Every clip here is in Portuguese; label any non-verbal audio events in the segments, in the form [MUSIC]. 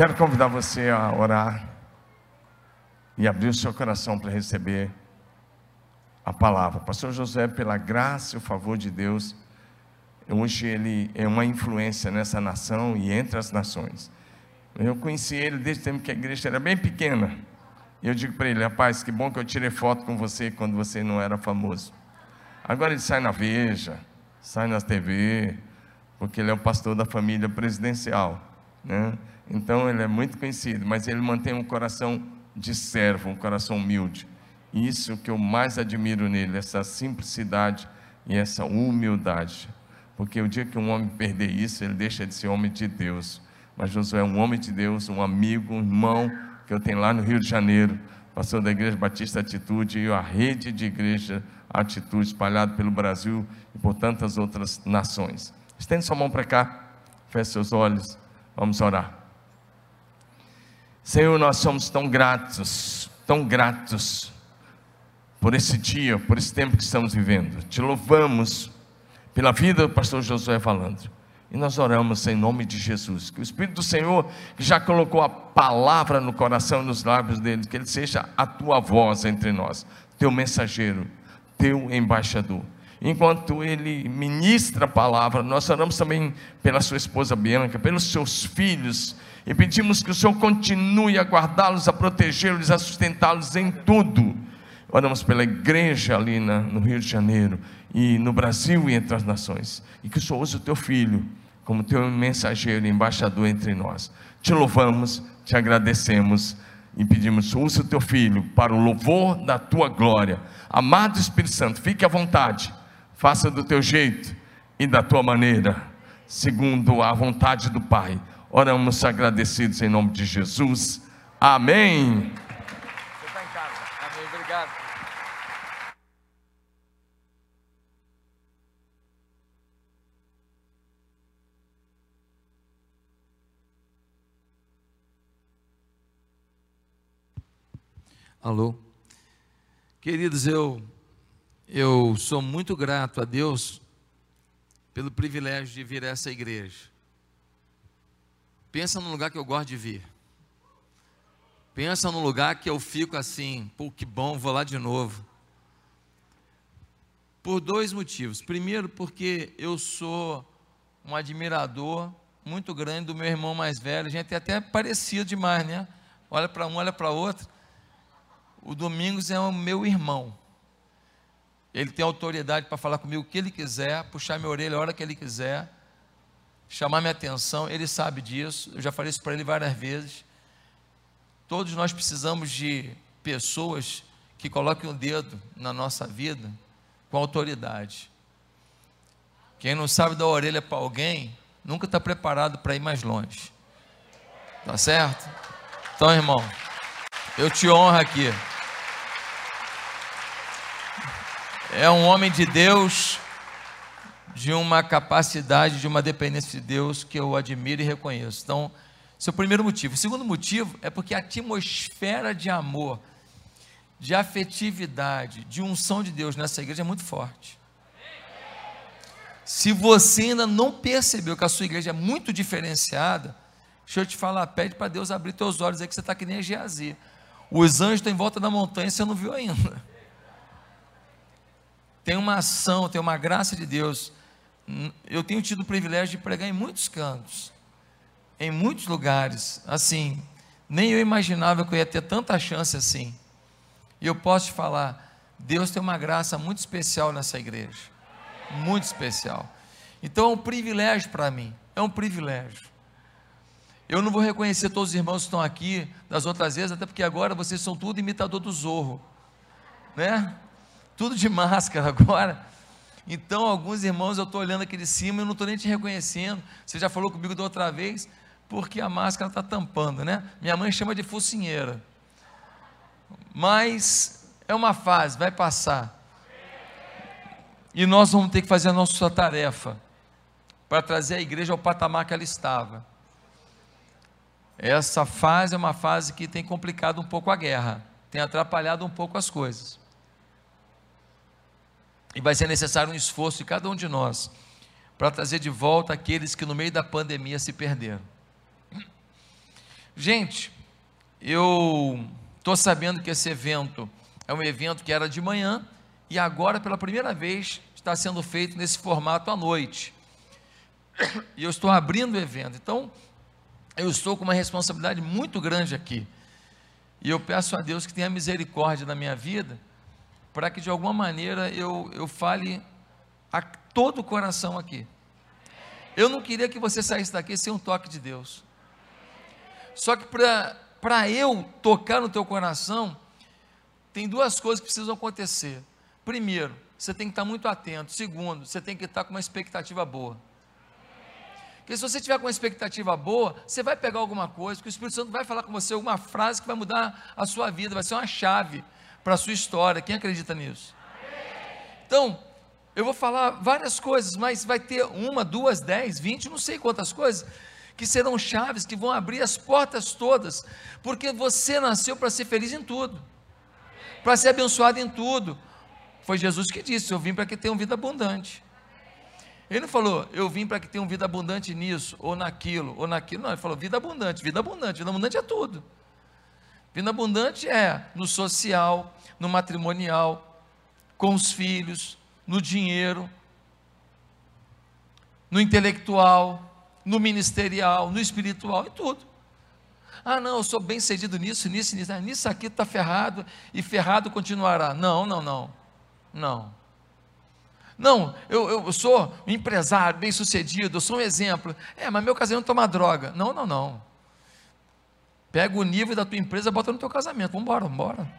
Quero convidar você a orar e abrir o seu coração para receber a palavra. Pastor José, pela graça e o favor de Deus, hoje ele é uma influência nessa nação e entre as nações. Eu conheci ele desde o tempo que a igreja era bem pequena. E eu digo para ele, rapaz, que bom que eu tirei foto com você quando você não era famoso. Agora ele sai na Veja, sai na TV, porque ele é o pastor da família presidencial. Né? Então ele é muito conhecido, mas ele mantém um coração de servo, um coração humilde. Isso que eu mais admiro nele, essa simplicidade e essa humildade. Porque o dia que um homem perder isso, ele deixa de ser homem de Deus. Mas Josué é um homem de Deus, um amigo, um irmão que eu tenho lá no Rio de Janeiro, pastor da Igreja Batista Atitude e a rede de igreja Atitude espalhada pelo Brasil e por tantas outras nações. Estende sua mão para cá, feche seus olhos, vamos orar. Senhor, nós somos tão gratos, tão gratos por esse dia, por esse tempo que estamos vivendo. Te louvamos pela vida do pastor Josué falando. E nós oramos em nome de Jesus, que o Espírito do Senhor, que já colocou a palavra no coração e nos lábios dele, que ele seja a tua voz entre nós, teu mensageiro, teu embaixador. Enquanto ele ministra a palavra, nós oramos também pela sua esposa Bianca, pelos seus filhos, e pedimos que o Senhor continue a guardá-los, a protegê-los, a sustentá-los em tudo. Oramos pela igreja ali na, no Rio de Janeiro e no Brasil e entre as nações. E que o Senhor use o teu filho como teu mensageiro e embaixador entre nós. Te louvamos, te agradecemos e pedimos: use o teu filho para o louvor da tua glória. Amado Espírito Santo, fique à vontade, faça do teu jeito e da tua maneira, segundo a vontade do Pai. Oramos agradecidos em nome de Jesus. Amém. Você está em casa. Amém. Obrigado. Alô? Queridos, eu, eu sou muito grato a Deus pelo privilégio de vir a essa igreja. Pensa num lugar que eu gosto de vir. Pensa num lugar que eu fico assim, pô, que bom, vou lá de novo. Por dois motivos. Primeiro, porque eu sou um admirador muito grande do meu irmão mais velho. A gente é até parecido demais, né? Olha para um, olha para outro. O Domingos é o meu irmão. Ele tem autoridade para falar comigo o que ele quiser, puxar minha orelha a hora que ele quiser, chamar minha atenção. Ele sabe disso. Eu já falei isso para ele várias vezes. Todos nós precisamos de pessoas que coloquem o dedo na nossa vida com autoridade. Quem não sabe dar orelha para alguém, nunca está preparado para ir mais longe. Tá certo? Então, irmão, eu te honro aqui. É um homem de Deus, de uma capacidade, de uma dependência de Deus que eu admiro e reconheço. Então, esse é o primeiro motivo. O segundo motivo é porque a atmosfera de amor, de afetividade, de unção de Deus nessa igreja é muito forte. Se você ainda não percebeu que a sua igreja é muito diferenciada, deixa eu te falar, pede para Deus abrir teus olhos aí que você está que nem a Geazi. Os anjos estão em volta da montanha e você não viu ainda tem uma ação, tem uma graça de Deus. Eu tenho tido o privilégio de pregar em muitos cantos, em muitos lugares, assim, nem eu imaginava que eu ia ter tanta chance assim. E eu posso te falar, Deus tem uma graça muito especial nessa igreja, muito especial. Então é um privilégio para mim, é um privilégio. Eu não vou reconhecer todos os irmãos que estão aqui das outras vezes, até porque agora vocês são tudo imitador do Zorro, né? tudo de [LAUGHS] máscara agora. Então, alguns irmãos, eu estou olhando aqui de cima e não estou nem te reconhecendo. Você já falou comigo da outra vez, porque a máscara está tampando, né? Minha mãe chama de focinheira. Mas é uma fase, vai passar. E nós vamos ter que fazer a nossa tarefa para trazer a igreja ao patamar que ela estava. Essa fase é uma fase que tem complicado um pouco a guerra, tem atrapalhado um pouco as coisas. E vai ser necessário um esforço de cada um de nós para trazer de volta aqueles que no meio da pandemia se perderam. Gente, eu estou sabendo que esse evento é um evento que era de manhã e agora, pela primeira vez, está sendo feito nesse formato à noite. E eu estou abrindo o evento. Então, eu estou com uma responsabilidade muito grande aqui. E eu peço a Deus que tenha misericórdia na minha vida, para que de alguma maneira eu, eu fale a todo o coração aqui. Eu não queria que você saísse daqui sem um toque de Deus. Só que para eu tocar no teu coração, tem duas coisas que precisam acontecer. Primeiro, você tem que estar muito atento. Segundo, você tem que estar com uma expectativa boa. Porque se você tiver com uma expectativa boa, você vai pegar alguma coisa, que o Espírito Santo vai falar com você alguma frase que vai mudar a sua vida, vai ser uma chave para a sua história. Quem acredita nisso? Então, eu vou falar várias coisas, mas vai ter uma, duas, dez, vinte, não sei quantas coisas, que serão chaves que vão abrir as portas todas, porque você nasceu para ser feliz em tudo, para ser abençoado em tudo. Foi Jesus que disse: Eu vim para que tenham vida abundante. Ele não falou, eu vim para que tenham vida abundante nisso, ou naquilo, ou naquilo. Não, ele falou, vida abundante, vida abundante. Vida abundante é tudo. Vida abundante é no social, no matrimonial, com os filhos, no dinheiro, no intelectual, no ministerial, no espiritual, em tudo. Ah, não, eu sou bem cedido nisso, nisso, nisso. Ah, nisso aqui está ferrado e ferrado continuará. Não, não, não. Não. Não, eu, eu sou um empresário bem sucedido, eu sou um exemplo. É, mas meu casamento toma droga. Não, não, não. Pega o nível da tua empresa, bota no teu casamento. Vamos embora, vamos embora.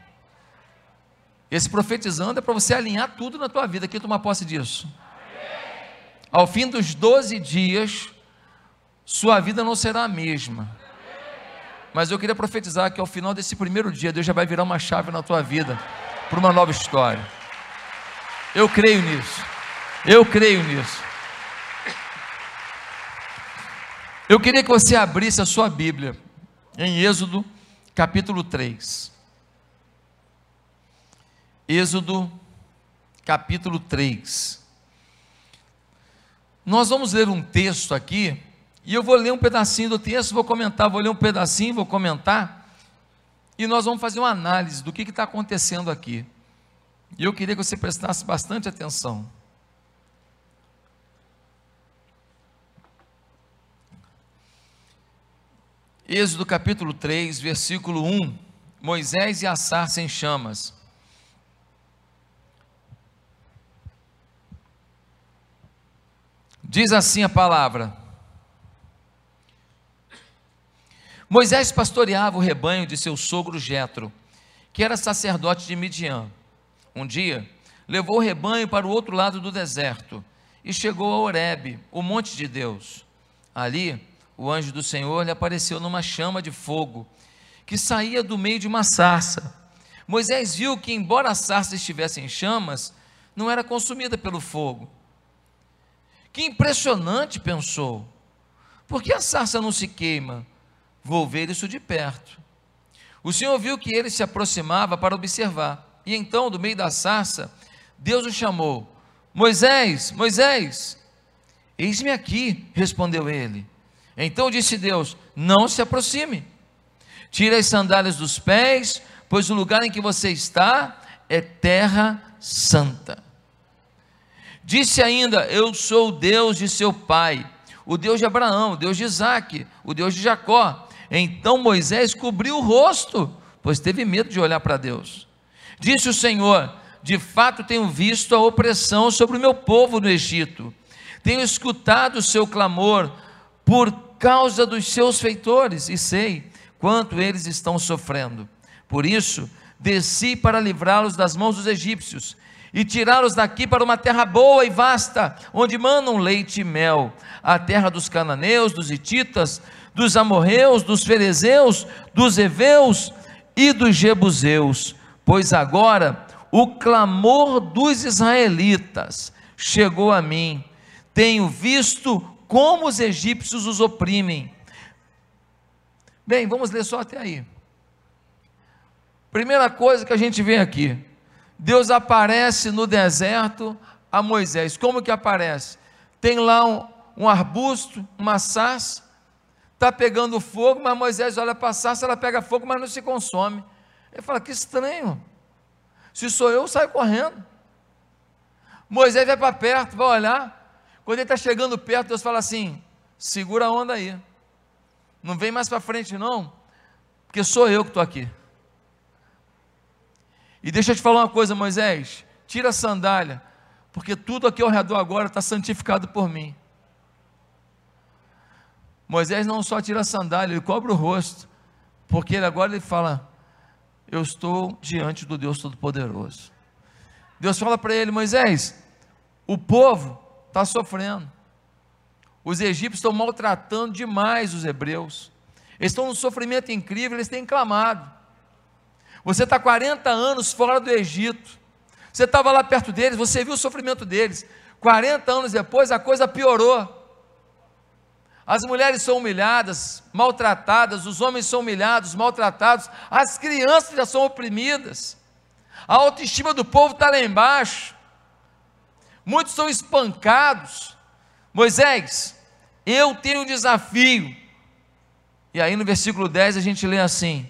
Esse profetizando é para você alinhar tudo na tua vida. Quem toma posse disso? Ao fim dos 12 dias, sua vida não será a mesma. Mas eu queria profetizar que ao final desse primeiro dia, Deus já vai virar uma chave na tua vida para uma nova história. Eu creio nisso. Eu creio nisso. Eu queria que você abrisse a sua Bíblia em Êxodo, capítulo 3. Êxodo, capítulo 3. Nós vamos ler um texto aqui, e eu vou ler um pedacinho do texto, vou comentar, vou ler um pedacinho, vou comentar, e nós vamos fazer uma análise do que está acontecendo aqui. E eu queria que você prestasse bastante atenção. Êxodo capítulo 3, versículo 1: Moisés e a sarça em chamas. Diz assim a palavra: Moisés pastoreava o rebanho de seu sogro Jetro, que era sacerdote de Midian. Um dia, levou o rebanho para o outro lado do deserto e chegou a Horebe, o monte de Deus. Ali, o anjo do Senhor lhe apareceu numa chama de fogo que saía do meio de uma sarça. Moisés viu que, embora a sarça estivesse em chamas, não era consumida pelo fogo. Que impressionante, pensou. Por que a sarça não se queima? Vou ver isso de perto. O Senhor viu que ele se aproximava para observar. E então, do meio da sarça, Deus o chamou: Moisés, Moisés, eis-me aqui, respondeu ele. Então disse Deus: Não se aproxime, tire as sandálias dos pés, pois o lugar em que você está é terra santa. Disse ainda: Eu sou o Deus de seu pai, o Deus de Abraão, o Deus de Isaac, o Deus de Jacó. Então Moisés cobriu o rosto, pois teve medo de olhar para Deus. Disse o Senhor: De fato tenho visto a opressão sobre o meu povo no Egito. Tenho escutado o seu clamor por causa dos seus feitores e sei quanto eles estão sofrendo. Por isso, desci para livrá-los das mãos dos egípcios e tirá-los daqui para uma terra boa e vasta, onde manam leite e mel, a terra dos cananeus, dos hititas, dos amorreus, dos ferezeus, dos heveus e dos jebuseus pois agora o clamor dos israelitas chegou a mim. Tenho visto como os egípcios os oprimem. Bem, vamos ler só até aí. Primeira coisa que a gente vê aqui: Deus aparece no deserto a Moisés. Como que aparece? Tem lá um, um arbusto, uma sarça, está pegando fogo, mas Moisés olha passar, se ela pega fogo, mas não se consome. Ele fala: que estranho. Se sou eu, saio correndo. Moisés vai para perto, vai olhar. Quando ele está chegando perto, Deus fala assim: segura a onda aí. Não vem mais para frente, não, porque sou eu que estou aqui. E deixa eu te falar uma coisa, Moisés: tira a sandália, porque tudo aqui ao redor agora está santificado por mim. Moisés não só tira a sandália, ele cobre o rosto, porque ele agora ele fala: Eu estou diante do Deus Todo-Poderoso. Deus fala para ele: Moisés, o povo está sofrendo. Os egípcios estão maltratando demais os hebreus. Eles estão num sofrimento incrível, eles têm clamado. Você está 40 anos fora do Egito. Você estava lá perto deles, você viu o sofrimento deles. 40 anos depois a coisa piorou. As mulheres são humilhadas, maltratadas, os homens são humilhados, maltratados, as crianças já são oprimidas. A autoestima do povo está lá embaixo. Muitos são espancados. Moisés, eu tenho um desafio. E aí no versículo 10 a gente lê assim: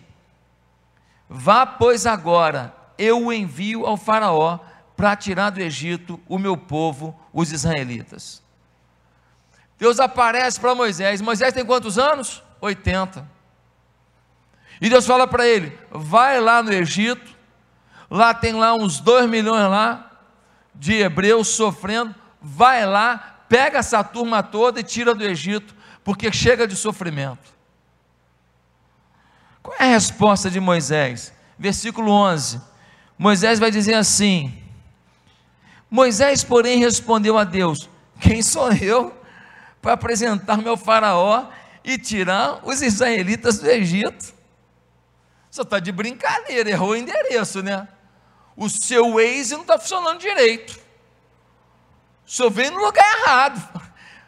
Vá, pois, agora, eu o envio ao Faraó para tirar do Egito o meu povo, os israelitas. Deus aparece para Moisés. Moisés tem quantos anos? 80. E Deus fala para ele: vai lá no Egito, lá tem lá uns 2 milhões lá de hebreus sofrendo, vai lá, pega essa turma toda e tira do Egito, porque chega de sofrimento. Qual é a resposta de Moisés? Versículo 11. Moisés vai dizer assim: Moisés, porém, respondeu a Deus: Quem sou eu para apresentar-me ao Faraó e tirar os israelitas do Egito? Você está de brincadeira, errou o endereço, né? O seu Waze não está funcionando direito. O senhor veio no lugar errado.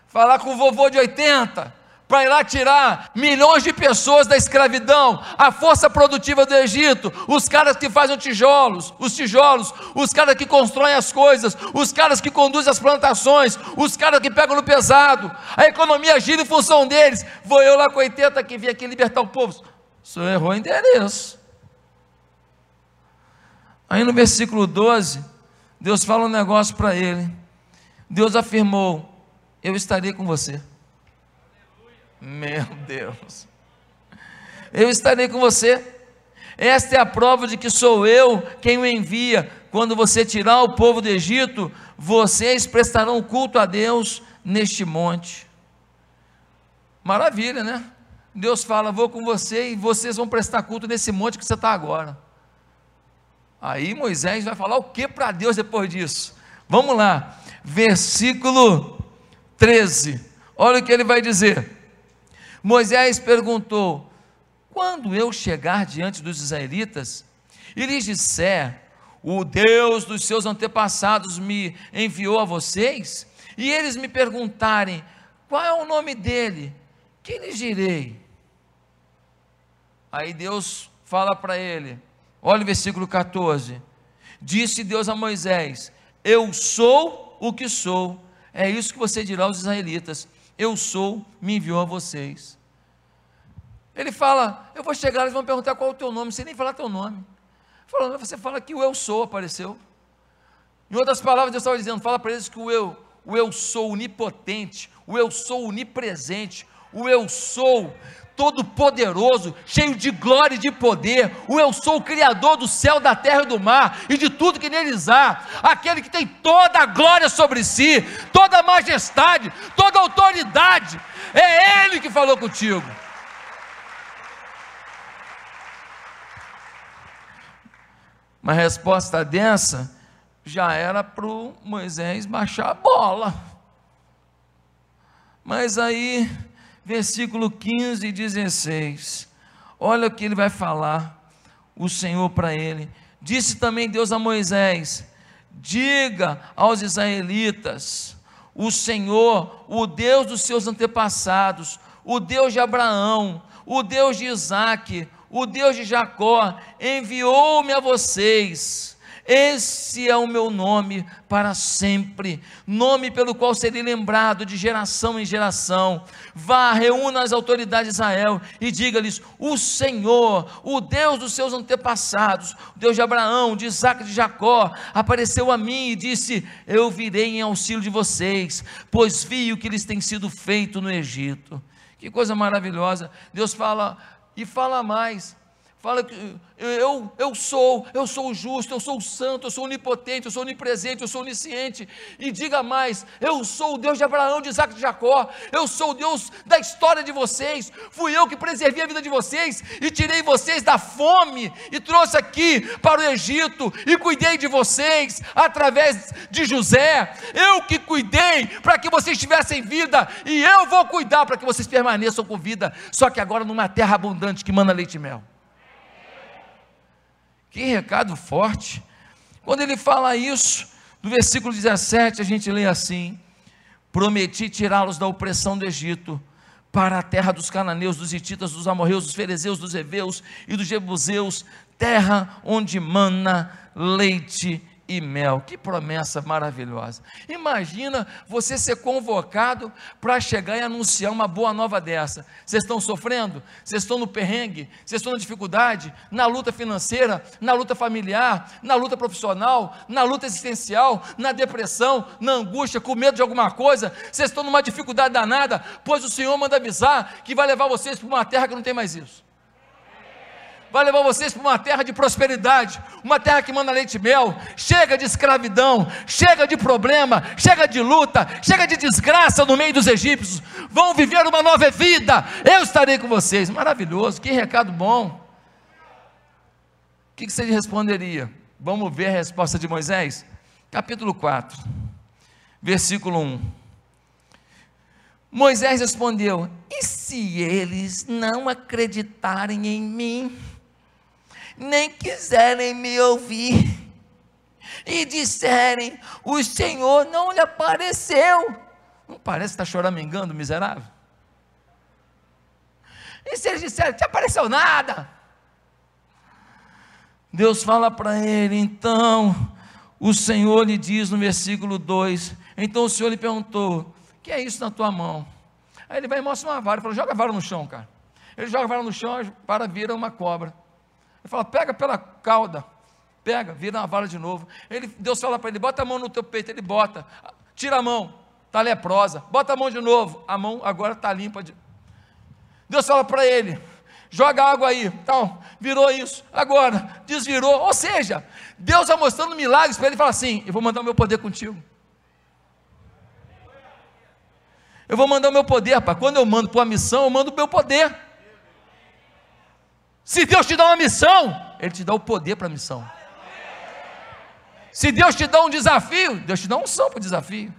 Falar com o vovô de 80 para ir lá tirar milhões de pessoas da escravidão, a força produtiva do Egito, os caras que fazem tijolos, os tijolos, os caras que constroem as coisas, os caras que conduzem as plantações, os caras que pegam no pesado, a economia gira em função deles. Vou eu lá com 80 que vim aqui libertar o povo. O senhor errou o endereço. Aí no versículo 12, Deus fala um negócio para ele. Deus afirmou: Eu estarei com você. Meu Deus. Eu estarei com você. Esta é a prova de que sou eu quem o envia. Quando você tirar o povo do Egito, vocês prestarão culto a Deus neste monte. Maravilha, né? Deus fala: Vou com você e vocês vão prestar culto nesse monte que você está agora. Aí Moisés vai falar o que para Deus depois disso? Vamos lá, versículo 13. Olha o que ele vai dizer. Moisés perguntou: Quando eu chegar diante dos israelitas e lhes disser, o Deus dos seus antepassados me enviou a vocês, e eles me perguntarem, qual é o nome dele? Que lhes direi? Aí Deus fala para ele, olha o versículo 14: Disse Deus a Moisés: Eu sou o que sou. É isso que você dirá aos israelitas: eu sou, me enviou a vocês. Ele fala, eu vou chegar, eles vão perguntar qual é o teu nome, sem nem falar teu nome. Falando, você fala que o eu sou apareceu. Em outras palavras, Deus estava dizendo, fala para eles que o eu, o eu sou onipotente, o eu sou onipresente, o eu sou todo poderoso, cheio de glória e de poder, o eu sou o criador do céu, da terra e do mar e de tudo que neles há, aquele que tem toda a glória sobre si, toda a majestade, toda a autoridade. É ele que falou contigo. Uma resposta dessa já era para o Moisés baixar a bola. Mas aí versículo 15 e 16. Olha o que ele vai falar, o Senhor para ele. Disse também Deus a Moisés: Diga aos israelitas: O Senhor, o Deus dos seus antepassados, o Deus de Abraão, o Deus de Isaac, o Deus de Jacó, enviou-me a vocês. Esse é o meu nome para sempre, nome pelo qual serei lembrado de geração em geração. Vá, reúna as autoridades de Israel e diga-lhes: O Senhor, o Deus dos seus antepassados, o Deus de Abraão, de Isaac e de Jacó, apareceu a mim e disse: Eu virei em auxílio de vocês, pois vi o que lhes tem sido feito no Egito. Que coisa maravilhosa! Deus fala e fala mais Fala que eu, eu sou, eu sou justo, eu sou santo, eu sou onipotente, eu sou onipresente, eu sou onisciente. E diga mais: eu sou o Deus de Abraão, de Isaac e de Jacó, eu sou o Deus da história de vocês. Fui eu que preservei a vida de vocês e tirei vocês da fome e trouxe aqui para o Egito e cuidei de vocês através de José. Eu que cuidei para que vocês tivessem vida e eu vou cuidar para que vocês permaneçam com vida. Só que agora numa terra abundante que manda leite e mel. Que recado forte. Quando ele fala isso, no versículo 17, a gente lê assim: Prometi tirá-los da opressão do Egito, para a terra dos cananeus, dos hititas, dos amorreus, dos ferezeus, dos heveus e dos jebuseus, terra onde mana leite e mel. Que promessa maravilhosa. Imagina você ser convocado para chegar e anunciar uma boa nova dessa. Vocês estão sofrendo? Vocês estão no perrengue? Vocês estão na dificuldade? Na luta financeira? Na luta familiar? Na luta profissional? Na luta existencial? Na depressão? Na angústia? Com medo de alguma coisa? Vocês estão numa dificuldade danada? Pois o Senhor manda avisar que vai levar vocês para uma terra que não tem mais isso vai levar vocês para uma terra de prosperidade, uma terra que manda leite e mel. Chega de escravidão, chega de problema, chega de luta, chega de desgraça no meio dos egípcios. Vão viver uma nova vida. Eu estarei com vocês. Maravilhoso, que recado bom. O que você responderia? Vamos ver a resposta de Moisés? Capítulo 4, versículo 1. Moisés respondeu: E se eles não acreditarem em mim? Nem quiserem me ouvir, e disserem: O Senhor não lhe apareceu. Não parece que está choramingando, miserável? E se eles disserem: Te apareceu nada? Deus fala para ele, então, o Senhor lhe diz no versículo 2: Então o Senhor lhe perguntou: que é isso na tua mão? Aí ele vai e mostra uma vara, fala: Joga a vara no chão, cara. Ele joga a vara no chão, a vara vira uma cobra. Ele fala, pega pela cauda, pega, vira uma vara de novo. Ele, Deus fala para ele, bota a mão no teu peito, ele bota, tira a mão, está leprosa, bota a mão de novo, a mão agora está limpa. De... Deus fala para ele, joga água aí, tal, virou isso, agora, desvirou, ou seja, Deus está mostrando milagres para ele e fala assim, eu vou mandar o meu poder contigo. Eu vou mandar o meu poder, rapaz. Quando eu mando para uma missão, eu mando o meu poder. Se Deus te dá uma missão, Ele te dá o poder para a missão. Se Deus te dá um desafio, Deus te dá um som para o desafio.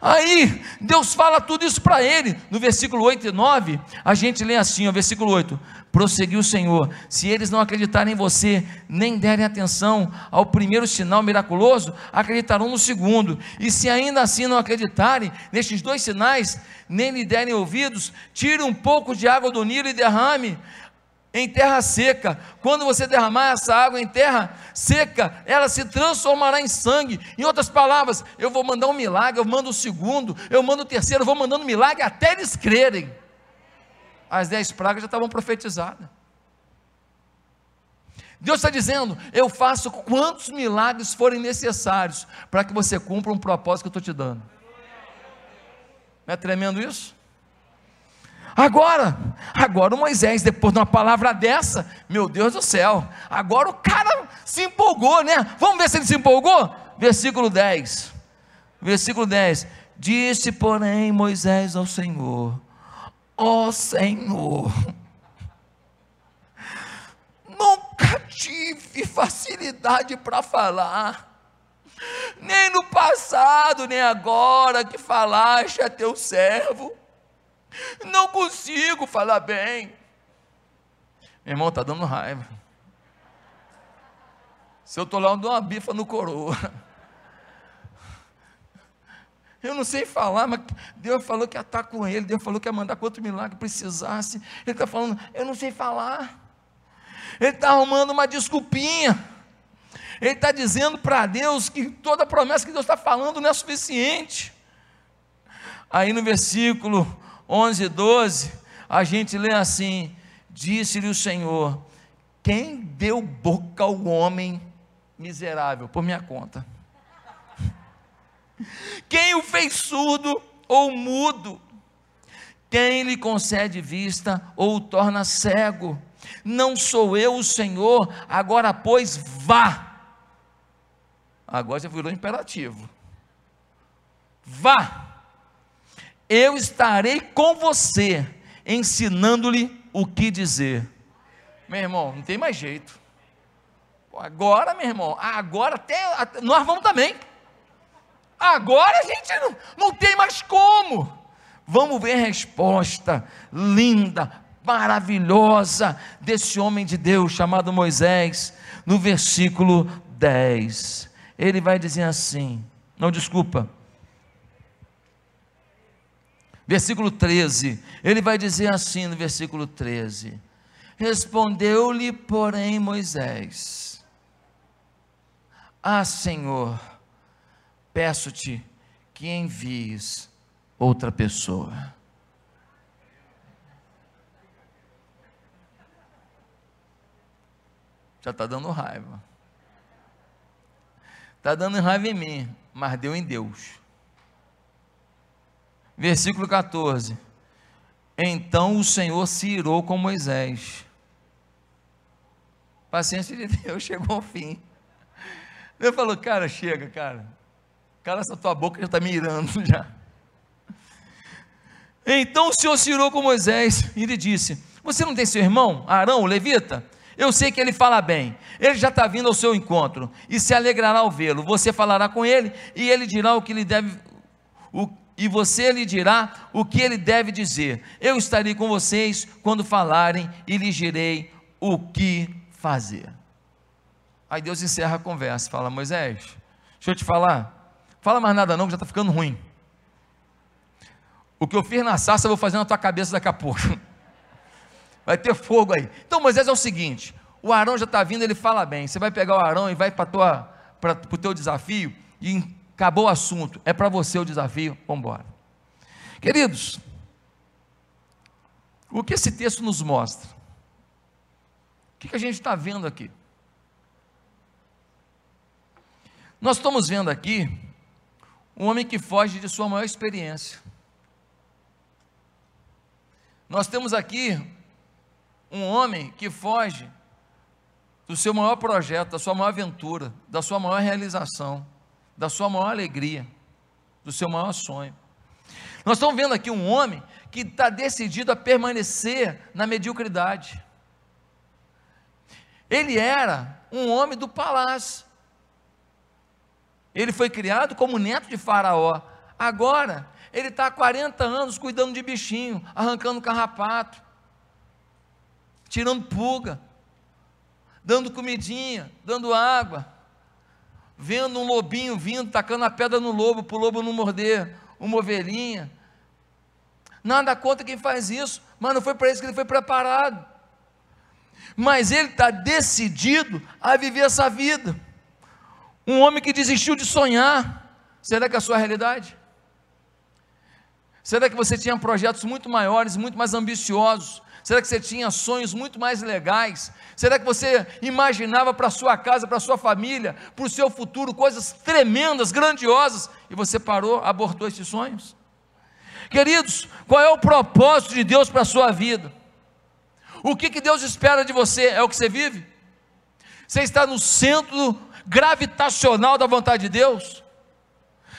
Aí, Deus fala tudo isso para ele. No versículo 8 e 9, a gente lê assim, o versículo 8: Prosseguiu o Senhor: Se eles não acreditarem em você, nem derem atenção ao primeiro sinal miraculoso, acreditarão no segundo. E se ainda assim não acreditarem nestes dois sinais, nem lhe derem ouvidos, tire um pouco de água do Nilo e derrame em terra seca. Quando você derramar essa água em terra seca, ela se transformará em sangue. Em outras palavras, eu vou mandar um milagre, eu mando o segundo, eu mando o terceiro, eu vou mandando um milagre até eles crerem. As dez pragas já estavam profetizadas. Deus está dizendo: eu faço quantos milagres forem necessários para que você cumpra um propósito que eu estou te dando. Não é tremendo isso? Agora, agora o Moisés, depois de uma palavra dessa, meu Deus do céu, agora o cara se empolgou, né? Vamos ver se ele se empolgou? Versículo 10. Versículo 10. Disse, porém, Moisés ao Senhor: Ó oh, Senhor, nunca tive facilidade para falar, nem no passado, nem agora que falaste a teu servo não consigo falar bem. Meu irmão, está dando raiva. Se eu estou lá, eu dou uma bifa no coroa. Eu não sei falar, mas Deus falou que ia estar com ele, Deus falou que ia mandar quanto milagre precisasse. Ele está falando, eu não sei falar. Ele está arrumando uma desculpinha. Ele está dizendo para Deus que toda promessa que Deus está falando não é suficiente. Aí no versículo 11 e 12, a gente lê assim: Disse-lhe o Senhor: Quem deu boca ao homem miserável? Por minha conta. [LAUGHS] Quem o fez surdo ou mudo? Quem lhe concede vista ou o torna cego? Não sou eu o Senhor, agora pois vá. Agora já virou imperativo. Vá. Eu estarei com você, ensinando-lhe o que dizer. Meu irmão, não tem mais jeito. Agora, meu irmão, agora até, até nós vamos também. Agora a gente não, não tem mais como. Vamos ver a resposta linda, maravilhosa desse homem de Deus chamado Moisés, no versículo 10. Ele vai dizer assim: não, desculpa. Versículo 13. Ele vai dizer assim no versículo 13: Respondeu-lhe, porém, Moisés: Ah, Senhor, peço-te que envies outra pessoa. Já está dando raiva. Está dando raiva em mim, mas deu em Deus. Versículo 14. Então o Senhor se irou com Moisés. Paciência de [LAUGHS] Deus chegou ao fim. Ele falou, cara, chega, cara. Cala essa tua boca já está me irando [LAUGHS] já. Então o Senhor se irou com Moisés e lhe disse: Você não tem seu irmão, Arão, o levita? Eu sei que ele fala bem. Ele já está vindo ao seu encontro e se alegrará ao vê-lo. Você falará com ele e ele dirá o que lhe deve, o, e você lhe dirá o que ele deve dizer. Eu estarei com vocês quando falarem e lhes direi o que fazer. Aí Deus encerra a conversa, fala: Moisés, deixa eu te falar, fala mais nada não, que já está ficando ruim. O que eu fiz na sarça eu vou fazer na tua cabeça daqui a pouco. [LAUGHS] Vai ter fogo aí. Então Moisés é o seguinte: o Arão já está vindo, ele fala bem. Você vai pegar o Arão e vai para o teu desafio e acabou o assunto. É para você o desafio. Vamos embora. Queridos, o que esse texto nos mostra? O que, que a gente está vendo aqui? Nós estamos vendo aqui um homem que foge de sua maior experiência. Nós temos aqui um homem que foge do seu maior projeto, da sua maior aventura, da sua maior realização, da sua maior alegria, do seu maior sonho. Nós estamos vendo aqui um homem que está decidido a permanecer na mediocridade. Ele era um homem do palácio. Ele foi criado como neto de Faraó. Agora, ele está há 40 anos cuidando de bichinho, arrancando carrapato, tirando pulga, dando comidinha, dando água, vendo um lobinho vindo, tacando a pedra no lobo, para o lobo não morder, uma ovelhinha. Nada contra quem faz isso, mas não foi para isso que ele foi preparado. Mas ele está decidido a viver essa vida. Um homem que desistiu de sonhar. Será que é a sua realidade? Será que você tinha projetos muito maiores, muito mais ambiciosos? Será que você tinha sonhos muito mais legais? Será que você imaginava para sua casa, para sua família, para o seu futuro coisas tremendas, grandiosas e você parou, abortou esses sonhos? Queridos, qual é o propósito de Deus para a sua vida? O que, que Deus espera de você? É o que você vive? Você está no centro gravitacional da vontade de Deus?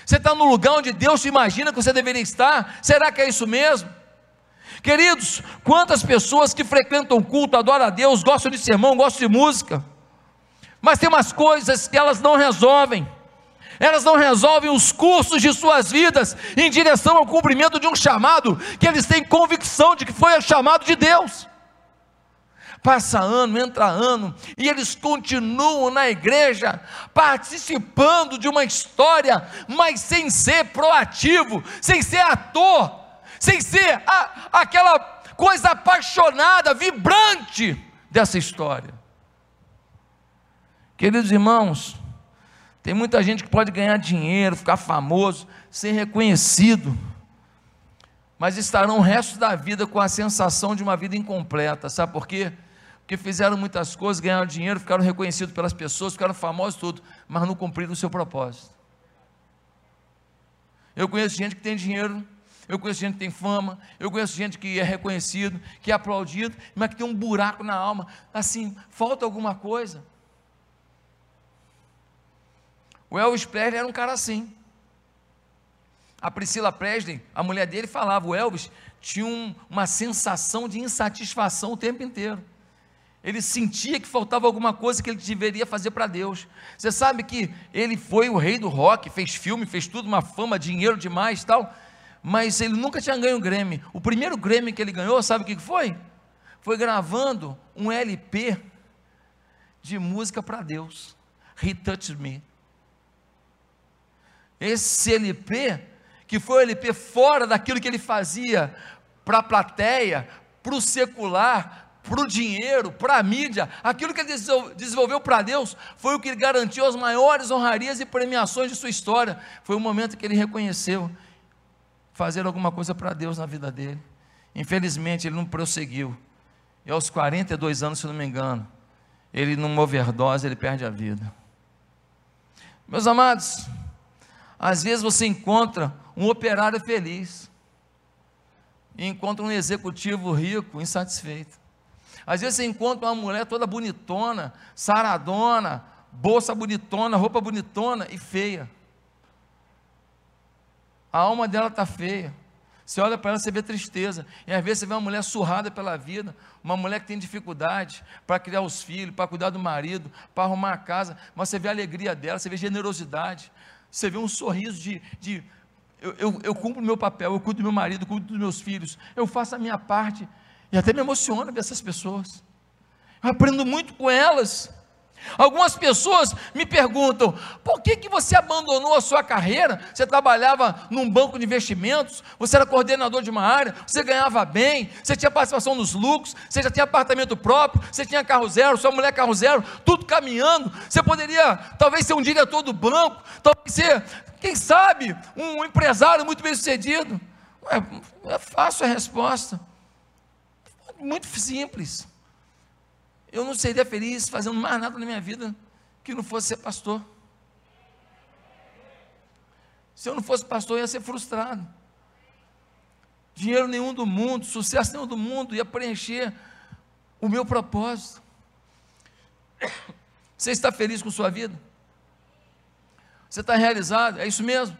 Você está no lugar onde Deus te imagina que você deveria estar? Será que é isso mesmo? Queridos, quantas pessoas que frequentam culto, adoram a Deus, gostam de sermão, gostam de música, mas tem umas coisas que elas não resolvem. Elas não resolvem os cursos de suas vidas em direção ao cumprimento de um chamado que eles têm convicção de que foi o chamado de Deus. Passa ano, entra ano, e eles continuam na igreja, participando de uma história, mas sem ser proativo, sem ser ator, sem ser a, aquela coisa apaixonada, vibrante dessa história. Queridos irmãos, tem muita gente que pode ganhar dinheiro, ficar famoso, ser reconhecido, mas estarão o resto da vida com a sensação de uma vida incompleta. Sabe por quê? Porque fizeram muitas coisas, ganharam dinheiro, ficaram reconhecidos pelas pessoas, ficaram famosos tudo, mas não cumpriram o seu propósito. Eu conheço gente que tem dinheiro, eu conheço gente que tem fama, eu conheço gente que é reconhecido, que é aplaudido, mas que tem um buraco na alma. Assim, falta alguma coisa. O Elvis Presley era um cara assim. A Priscila Presley, a mulher dele, falava: o Elvis tinha um, uma sensação de insatisfação o tempo inteiro. Ele sentia que faltava alguma coisa que ele deveria fazer para Deus. Você sabe que ele foi o rei do rock, fez filme, fez tudo, uma fama, dinheiro demais tal, mas ele nunca tinha ganho o Grammy. O primeiro Grammy que ele ganhou, sabe o que foi? Foi gravando um LP de música para Deus. He Touched Me. Esse LP que foi o LP fora daquilo que ele fazia para a plateia, para o secular, para o dinheiro, para a mídia, aquilo que ele desenvolveu para Deus, foi o que garantiu as maiores honrarias e premiações de sua história. Foi o momento que ele reconheceu fazer alguma coisa para Deus na vida dele. Infelizmente, ele não prosseguiu. E aos 42 anos, se não me engano, ele numa overdose, ele perde a vida. Meus amados, às vezes você encontra um operário feliz e encontra um executivo rico, insatisfeito. Às vezes você encontra uma mulher toda bonitona, saradona, bolsa bonitona, roupa bonitona e feia. A alma dela está feia. Você olha para ela, você vê tristeza. E às vezes você vê uma mulher surrada pela vida, uma mulher que tem dificuldade para criar os filhos, para cuidar do marido, para arrumar a casa, mas você vê a alegria dela, você vê generosidade, você vê um sorriso de, de eu, eu, eu cumpro o meu papel, eu cuido do meu marido, eu cuido dos meus filhos, eu faço a minha parte, e até me emociona ver essas pessoas. Eu aprendo muito com elas. Algumas pessoas me perguntam: por que, que você abandonou a sua carreira? Você trabalhava num banco de investimentos, você era coordenador de uma área, você ganhava bem, você tinha participação nos lucros, você já tinha apartamento próprio, você tinha carro zero, sua mulher carro zero, tudo caminhando. Você poderia, talvez, ser um diretor do banco, talvez ser quem sabe, um empresário muito bem sucedido? É, é fácil a resposta. Muito simples. Eu não seria feliz fazendo mais nada na minha vida que não fosse ser pastor. Se eu não fosse pastor, eu ia ser frustrado. Dinheiro nenhum do mundo, sucesso nenhum do mundo ia preencher o meu propósito. Você está feliz com sua vida? Você está realizado? É isso mesmo?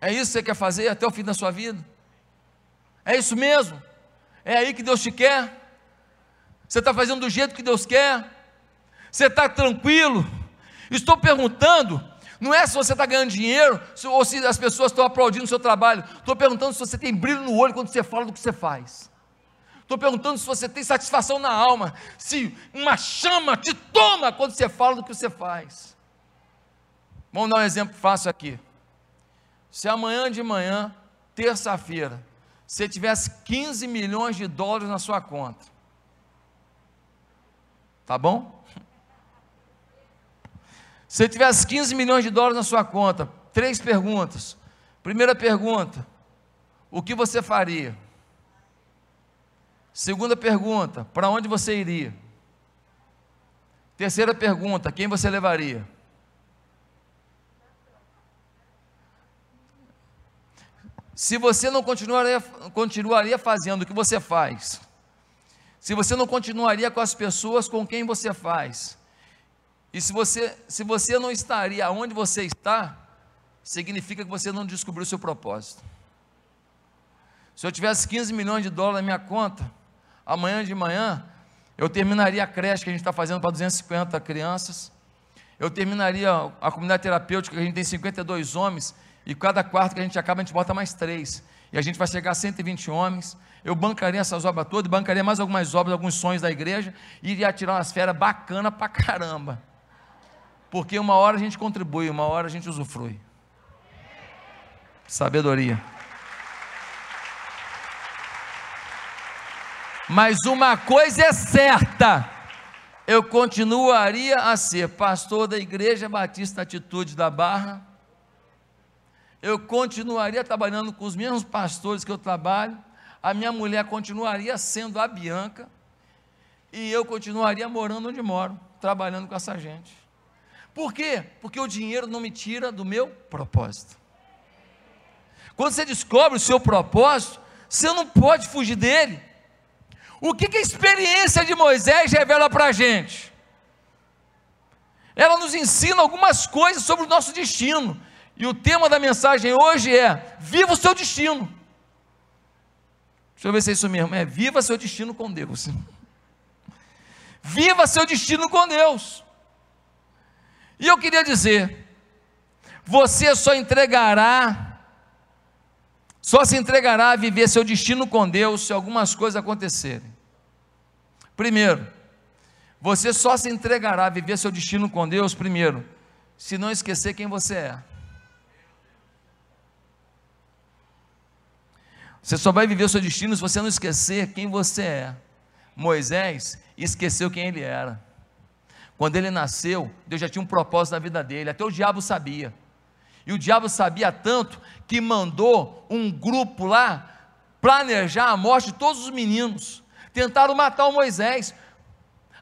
É isso que você quer fazer até o fim da sua vida? É isso mesmo? É aí que Deus te quer? Você está fazendo do jeito que Deus quer? Você está tranquilo? Estou perguntando, não é se você está ganhando dinheiro ou se as pessoas estão aplaudindo o seu trabalho. Estou perguntando se você tem brilho no olho quando você fala do que você faz. Estou perguntando se você tem satisfação na alma, se uma chama te toma quando você fala do que você faz. Vamos dar um exemplo fácil aqui. Se amanhã de manhã, terça-feira, você tivesse 15 milhões de dólares na sua conta, tá bom? Se você tivesse 15 milhões de dólares na sua conta, três perguntas. Primeira pergunta: o que você faria? Segunda pergunta: para onde você iria? Terceira pergunta: quem você levaria? se você não continuaria, continuaria fazendo o que você faz, se você não continuaria com as pessoas com quem você faz, e se você, se você não estaria onde você está, significa que você não descobriu o seu propósito. Se eu tivesse 15 milhões de dólares na minha conta, amanhã de manhã, eu terminaria a creche que a gente está fazendo para 250 crianças, eu terminaria a comunidade terapêutica, que a gente tem 52 homens, e cada quarto que a gente acaba, a gente bota mais três. E a gente vai chegar a 120 homens. Eu bancaria essas obras todas, bancaria mais algumas obras, alguns sonhos da igreja, e iria tirar umas feras bacana pra caramba. Porque uma hora a gente contribui, uma hora a gente usufrui. Sabedoria. Mas uma coisa é certa: eu continuaria a ser pastor da Igreja Batista Atitude da Barra, eu continuaria trabalhando com os mesmos pastores que eu trabalho, a minha mulher continuaria sendo a Bianca, e eu continuaria morando onde moro, trabalhando com essa gente. Por quê? Porque o dinheiro não me tira do meu propósito. Quando você descobre o seu propósito, você não pode fugir dele. O que, que a experiência de Moisés revela para a gente? Ela nos ensina algumas coisas sobre o nosso destino. E o tema da mensagem hoje é: viva o seu destino. Deixa eu ver se é isso mesmo. É viva seu destino com Deus. [LAUGHS] Viva seu destino com Deus. E eu queria dizer: você só entregará, só se entregará a viver seu destino com Deus se algumas coisas acontecerem. Primeiro, você só se entregará a viver seu destino com Deus, primeiro, se não esquecer quem você é. Você só vai viver o seu destino se você não esquecer quem você é. Moisés esqueceu quem ele era. Quando ele nasceu, Deus já tinha um propósito na vida dele, até o diabo sabia. E o diabo sabia tanto que mandou um grupo lá planejar a morte de todos os meninos. Tentaram matar o Moisés.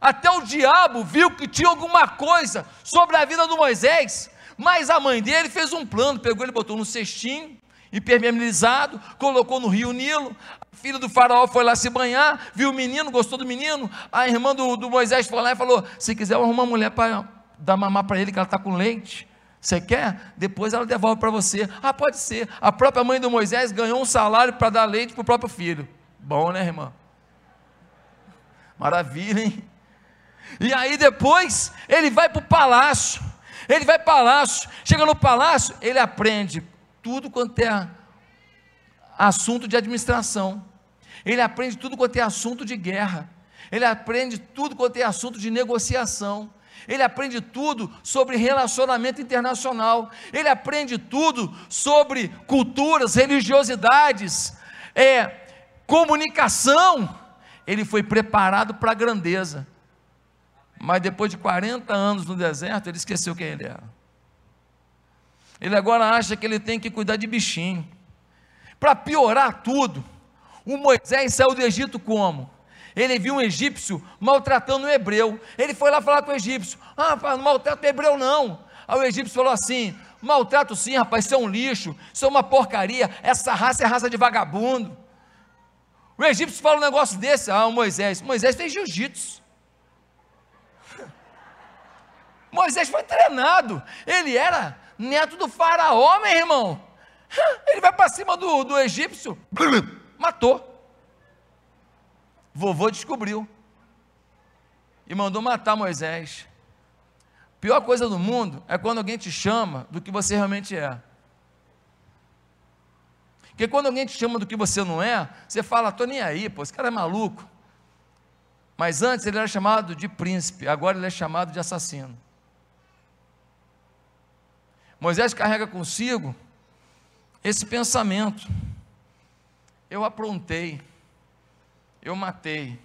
Até o diabo viu que tinha alguma coisa sobre a vida do Moisés, mas a mãe dele fez um plano, pegou ele, botou no cestinho, impermeabilizado, colocou no rio Nilo. A filha do faraó foi lá se banhar, viu o menino, gostou do menino. A irmã do, do Moisés foi lá e falou: Se quiser, arruma uma mulher para dar mamar para ele, que ela está com leite. Você quer? Depois ela devolve para você. Ah, pode ser. A própria mãe do Moisés ganhou um salário para dar leite para o próprio filho. Bom, né, irmã? Maravilha, hein? E aí depois ele vai para o palácio. Ele vai para o palácio. Chega no palácio, ele aprende tudo quanto é assunto de administração. Ele aprende tudo quanto é assunto de guerra. Ele aprende tudo quanto é assunto de negociação. Ele aprende tudo sobre relacionamento internacional. Ele aprende tudo sobre culturas, religiosidades, é, comunicação. Ele foi preparado para a grandeza. Mas depois de 40 anos no deserto, ele esqueceu quem ele era. Ele agora acha que ele tem que cuidar de bichinho. Para piorar tudo, o Moisés saiu do Egito como? Ele viu um egípcio maltratando um hebreu. Ele foi lá falar com o egípcio: Ah, não maltrata o hebreu não. Aí o egípcio falou assim: Maltrato sim, rapaz, isso é um lixo, isso é uma porcaria, essa raça é raça de vagabundo. O egípcio fala um negócio desse, ah, o Moisés. Moisés fez jiu-jitsu. [LAUGHS] Moisés foi treinado, ele era neto do faraó, meu irmão. [LAUGHS] Ele vai para cima do, do egípcio, [LAUGHS] matou. Vovô descobriu e mandou matar Moisés. Pior coisa do mundo é quando alguém te chama do que você realmente é. Porque quando alguém te chama do que você não é, você fala, estou nem aí, pô, esse cara é maluco. Mas antes ele era chamado de príncipe, agora ele é chamado de assassino. Moisés carrega consigo esse pensamento. Eu aprontei, eu matei.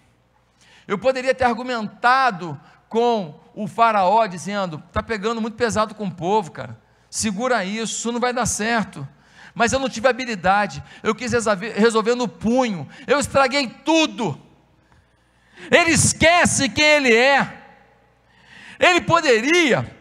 Eu poderia ter argumentado com o faraó, dizendo: está pegando muito pesado com o povo, cara. Segura isso, isso não vai dar certo. Mas eu não tive habilidade, eu quis resolver, no punho, eu estraguei tudo. Ele esquece quem ele é. Ele poderia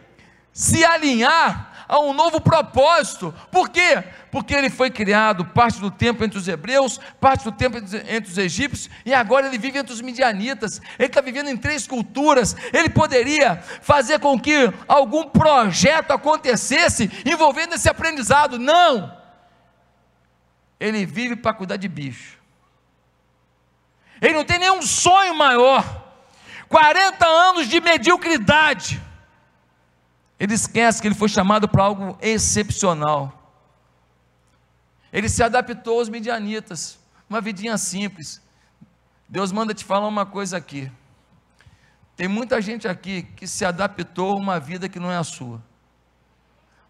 se alinhar a um novo propósito. Por quê? Porque ele foi criado parte do tempo entre os hebreus, parte do tempo entre os egípcios, e agora ele vive entre os midianitas. Ele está vivendo em três culturas. Ele poderia fazer com que algum projeto acontecesse envolvendo esse aprendizado. Não! Ele vive para cuidar de bicho. Ele não tem nenhum sonho maior. 40 anos de mediocridade ele esquece que ele foi chamado para algo excepcional. Ele se adaptou aos midianitas, uma vidinha simples. Deus manda te falar uma coisa aqui. Tem muita gente aqui que se adaptou a uma vida que não é a sua,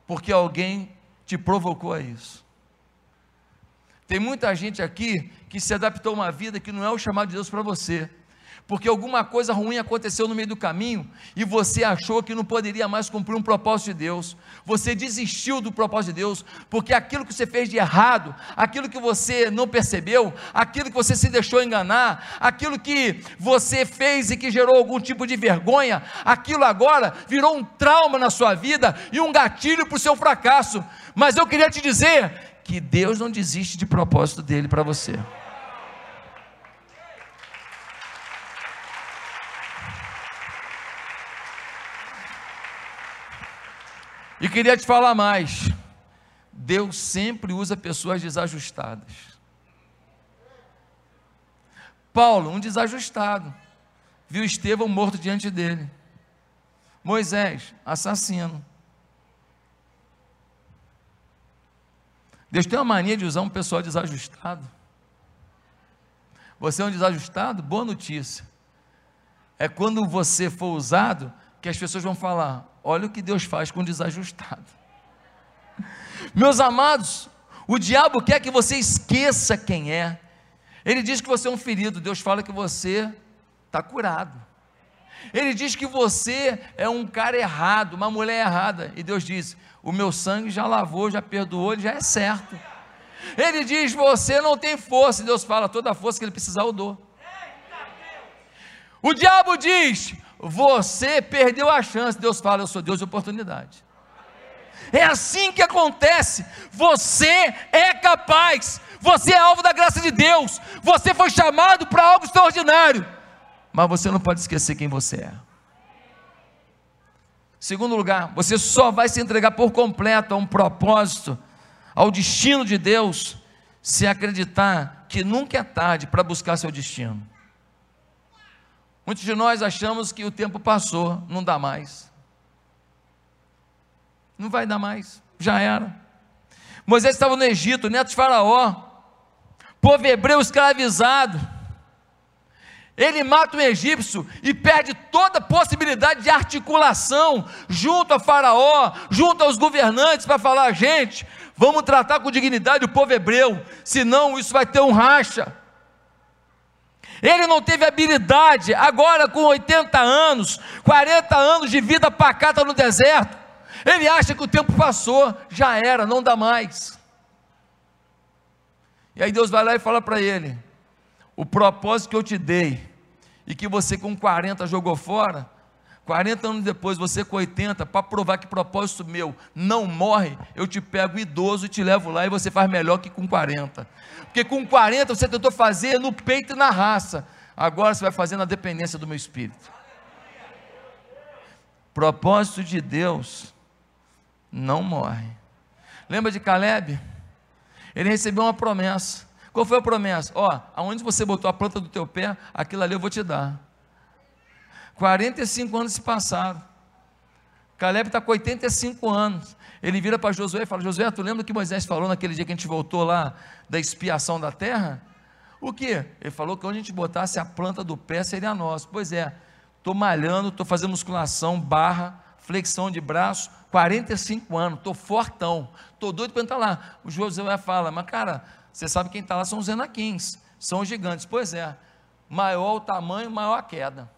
porque alguém te provocou a isso. Tem muita gente aqui que se adaptou a uma vida que não é o chamado de Deus para você, porque alguma coisa ruim aconteceu no meio do caminho e você achou que não poderia mais cumprir um propósito de Deus. Você desistiu do propósito de Deus, porque aquilo que você fez de errado, aquilo que você não percebeu, aquilo que você se deixou enganar, aquilo que você fez e que gerou algum tipo de vergonha, aquilo agora virou um trauma na sua vida e um gatilho para o seu fracasso. Mas eu queria te dizer que Deus não desiste de propósito dele para você. Queria te falar mais. Deus sempre usa pessoas desajustadas. Paulo, um desajustado, viu Estevão morto diante dele. Moisés, assassino. Deus tem uma mania de usar um pessoal desajustado. Você é um desajustado? Boa notícia. É quando você for usado que as pessoas vão falar: Olha o que Deus faz com o desajustado. Meus amados, o diabo quer que você esqueça quem é. Ele diz que você é um ferido, Deus fala que você está curado. Ele diz que você é um cara errado, uma mulher errada, e Deus diz: O meu sangue já lavou, já perdoou, já é certo. Ele diz: Você não tem força, e Deus fala: Toda a força que ele precisar eu dou. O diabo diz: você perdeu a chance. Deus fala: Eu sou Deus de oportunidade. É assim que acontece. Você é capaz. Você é alvo da graça de Deus. Você foi chamado para algo extraordinário. Mas você não pode esquecer quem você é. Segundo lugar, você só vai se entregar por completo a um propósito, ao destino de Deus, se acreditar que nunca é tarde para buscar seu destino. Muitos de nós achamos que o tempo passou, não dá mais. Não vai dar mais, já era. Moisés estava no Egito, neto de Faraó, povo hebreu escravizado. Ele mata o egípcio e perde toda possibilidade de articulação junto a Faraó, junto aos governantes, para falar: gente, vamos tratar com dignidade o povo hebreu, senão isso vai ter um racha. Ele não teve habilidade, agora com 80 anos, 40 anos de vida pacata no deserto, ele acha que o tempo passou, já era, não dá mais. E aí Deus vai lá e fala para ele: o propósito que eu te dei, e que você com 40 jogou fora, 40 anos depois, você com 80, para provar que propósito meu não morre, eu te pego idoso e te levo lá e você faz melhor que com 40. Porque com 40 você tentou fazer no peito e na raça, agora você vai fazer na dependência do meu espírito. Propósito de Deus não morre. Lembra de Caleb? Ele recebeu uma promessa. Qual foi a promessa? Ó, aonde você botou a planta do teu pé, aquilo ali eu vou te dar. 45 anos se passaram. Caleb está com 85 anos. Ele vira para Josué e fala: Josué, tu lembra que Moisés falou naquele dia que a gente voltou lá da expiação da terra? O que? Ele falou que onde a gente botasse a planta do pé seria nosso. Pois é, estou malhando, estou fazendo musculação, barra, flexão de braço, 45 anos, estou fortão, estou doido para entrar lá. O Josué fala: Mas cara, você sabe quem está lá são os enaquins, são os gigantes. Pois é, maior o tamanho, maior a queda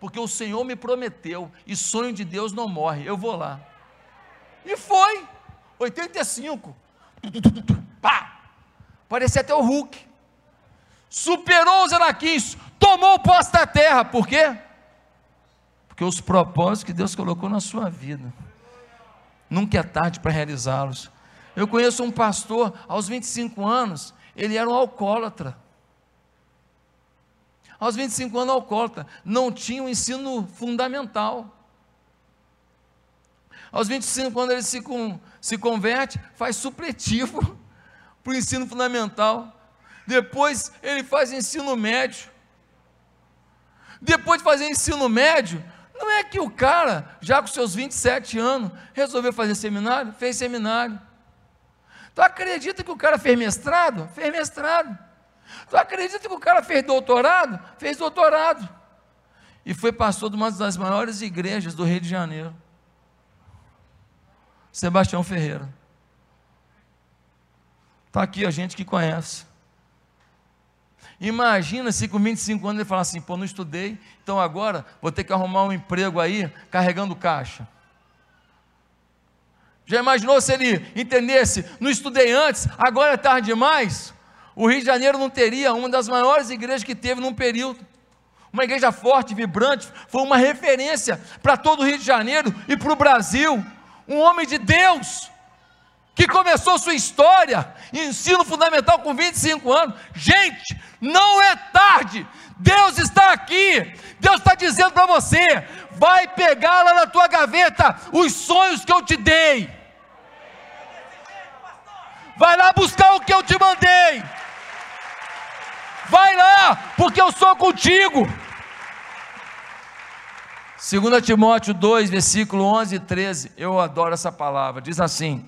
porque o Senhor me prometeu, e sonho de Deus não morre, eu vou lá. E foi, 85, pá, parecia até o Hulk, superou os anaquins, tomou posse da terra, por quê? Porque os propósitos que Deus colocou na sua vida, nunca é tarde para realizá-los. Eu conheço um pastor, aos 25 anos, ele era um alcoólatra, aos 25 anos alcoólatra, não tinha o um ensino fundamental. Aos 25, quando ele se, com, se converte, faz supletivo [LAUGHS] para o ensino fundamental. Depois ele faz ensino médio. Depois de fazer ensino médio, não é que o cara, já com seus 27 anos, resolveu fazer seminário? Fez seminário. Tu acredita que o cara fez mestrado? Fez mestrado. Tu acredita que o cara fez doutorado? Fez doutorado. E foi pastor de uma das maiores igrejas do Rio de Janeiro. Sebastião Ferreira. Está aqui a gente que conhece. Imagina se com 25 anos ele falar assim: pô, não estudei, então agora vou ter que arrumar um emprego aí carregando caixa. Já imaginou se ele entendesse, não estudei antes, agora é tarde demais? O Rio de Janeiro não teria uma das maiores igrejas que teve num período. Uma igreja forte, vibrante, foi uma referência para todo o Rio de Janeiro e para o Brasil. Um homem de Deus, que começou sua história, ensino fundamental com 25 anos. Gente, não é tarde, Deus está aqui, Deus está dizendo para você: vai pegar lá na tua gaveta os sonhos que eu te dei, vai lá buscar o que eu te mandei, vai lá, porque eu sou contigo. 2 Timóteo 2, versículo 11 e 13, eu adoro essa palavra, diz assim: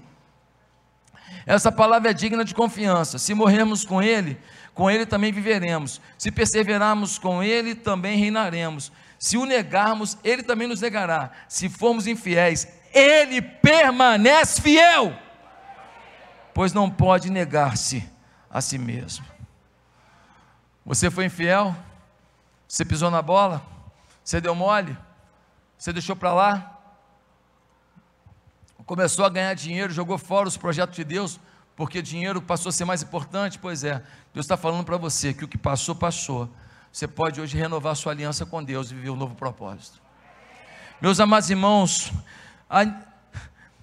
essa palavra é digna de confiança. Se morrermos com Ele, com Ele também viveremos. Se perseverarmos com Ele, também reinaremos. Se o negarmos, Ele também nos negará. Se formos infiéis, Ele permanece fiel, pois não pode negar-se a si mesmo. Você foi infiel? Você pisou na bola? Você deu mole? Você deixou para lá? começou a ganhar dinheiro, jogou fora os projetos de Deus, porque dinheiro passou a ser mais importante? Pois é, Deus está falando para você que o que passou, passou. Você pode hoje renovar sua aliança com Deus e viver um novo propósito. Meus amados irmãos, a,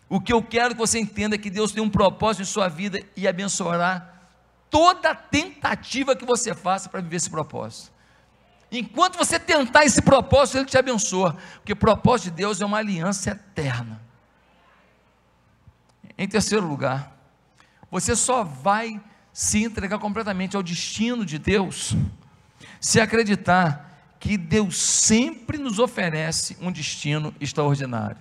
o que eu quero que você entenda é que Deus tem um propósito em sua vida e abençoará toda tentativa que você faça para viver esse propósito. Enquanto você tentar esse propósito, Ele te abençoa, porque o propósito de Deus é uma aliança eterna. Em terceiro lugar, você só vai se entregar completamente ao destino de Deus se acreditar que Deus sempre nos oferece um destino extraordinário.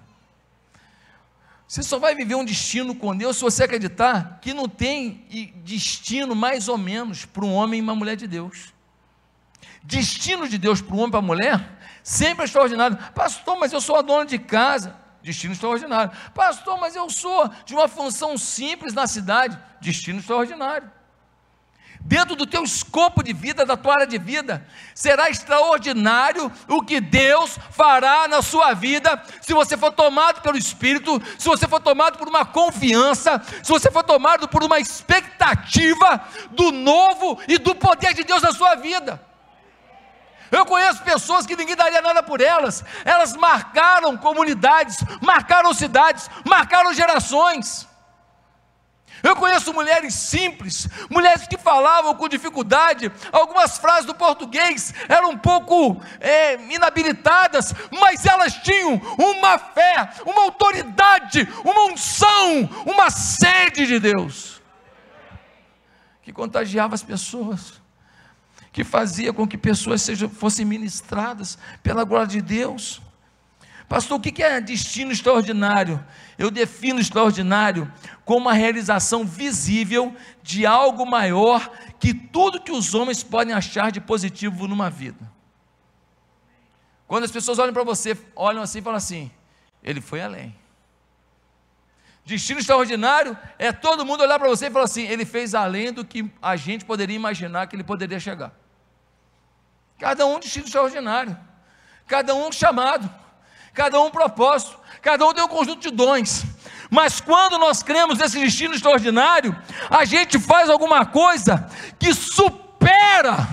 Você só vai viver um destino com Deus se você acreditar que não tem destino mais ou menos para um homem e uma mulher de Deus. Destino de Deus para um homem e para uma mulher sempre é extraordinário. Pastor, mas eu sou a dona de casa. Destino extraordinário. Pastor, mas eu sou de uma função simples na cidade. Destino extraordinário. Dentro do teu escopo de vida, da tua área de vida, será extraordinário o que Deus fará na sua vida, se você for tomado pelo Espírito, se você for tomado por uma confiança, se você for tomado por uma expectativa do novo e do poder de Deus na sua vida. Eu conheço pessoas que ninguém daria nada por elas, elas marcaram comunidades, marcaram cidades, marcaram gerações. Eu conheço mulheres simples, mulheres que falavam com dificuldade, algumas frases do português eram um pouco é, inabilitadas, mas elas tinham uma fé, uma autoridade, uma unção, uma sede de Deus, que contagiava as pessoas que fazia com que pessoas sejam, fossem ministradas pela glória de Deus. Pastor, o que é destino extraordinário? Eu defino extraordinário como a realização visível de algo maior que tudo que os homens podem achar de positivo numa vida. Quando as pessoas olham para você, olham assim e falam assim: ele foi além. Destino extraordinário é todo mundo olhar para você e falar assim: ele fez além do que a gente poderia imaginar que ele poderia chegar. Cada um destino extraordinário, cada um chamado, cada um propósito, cada um tem um conjunto de dons. Mas quando nós cremos nesse destino extraordinário, a gente faz alguma coisa que supera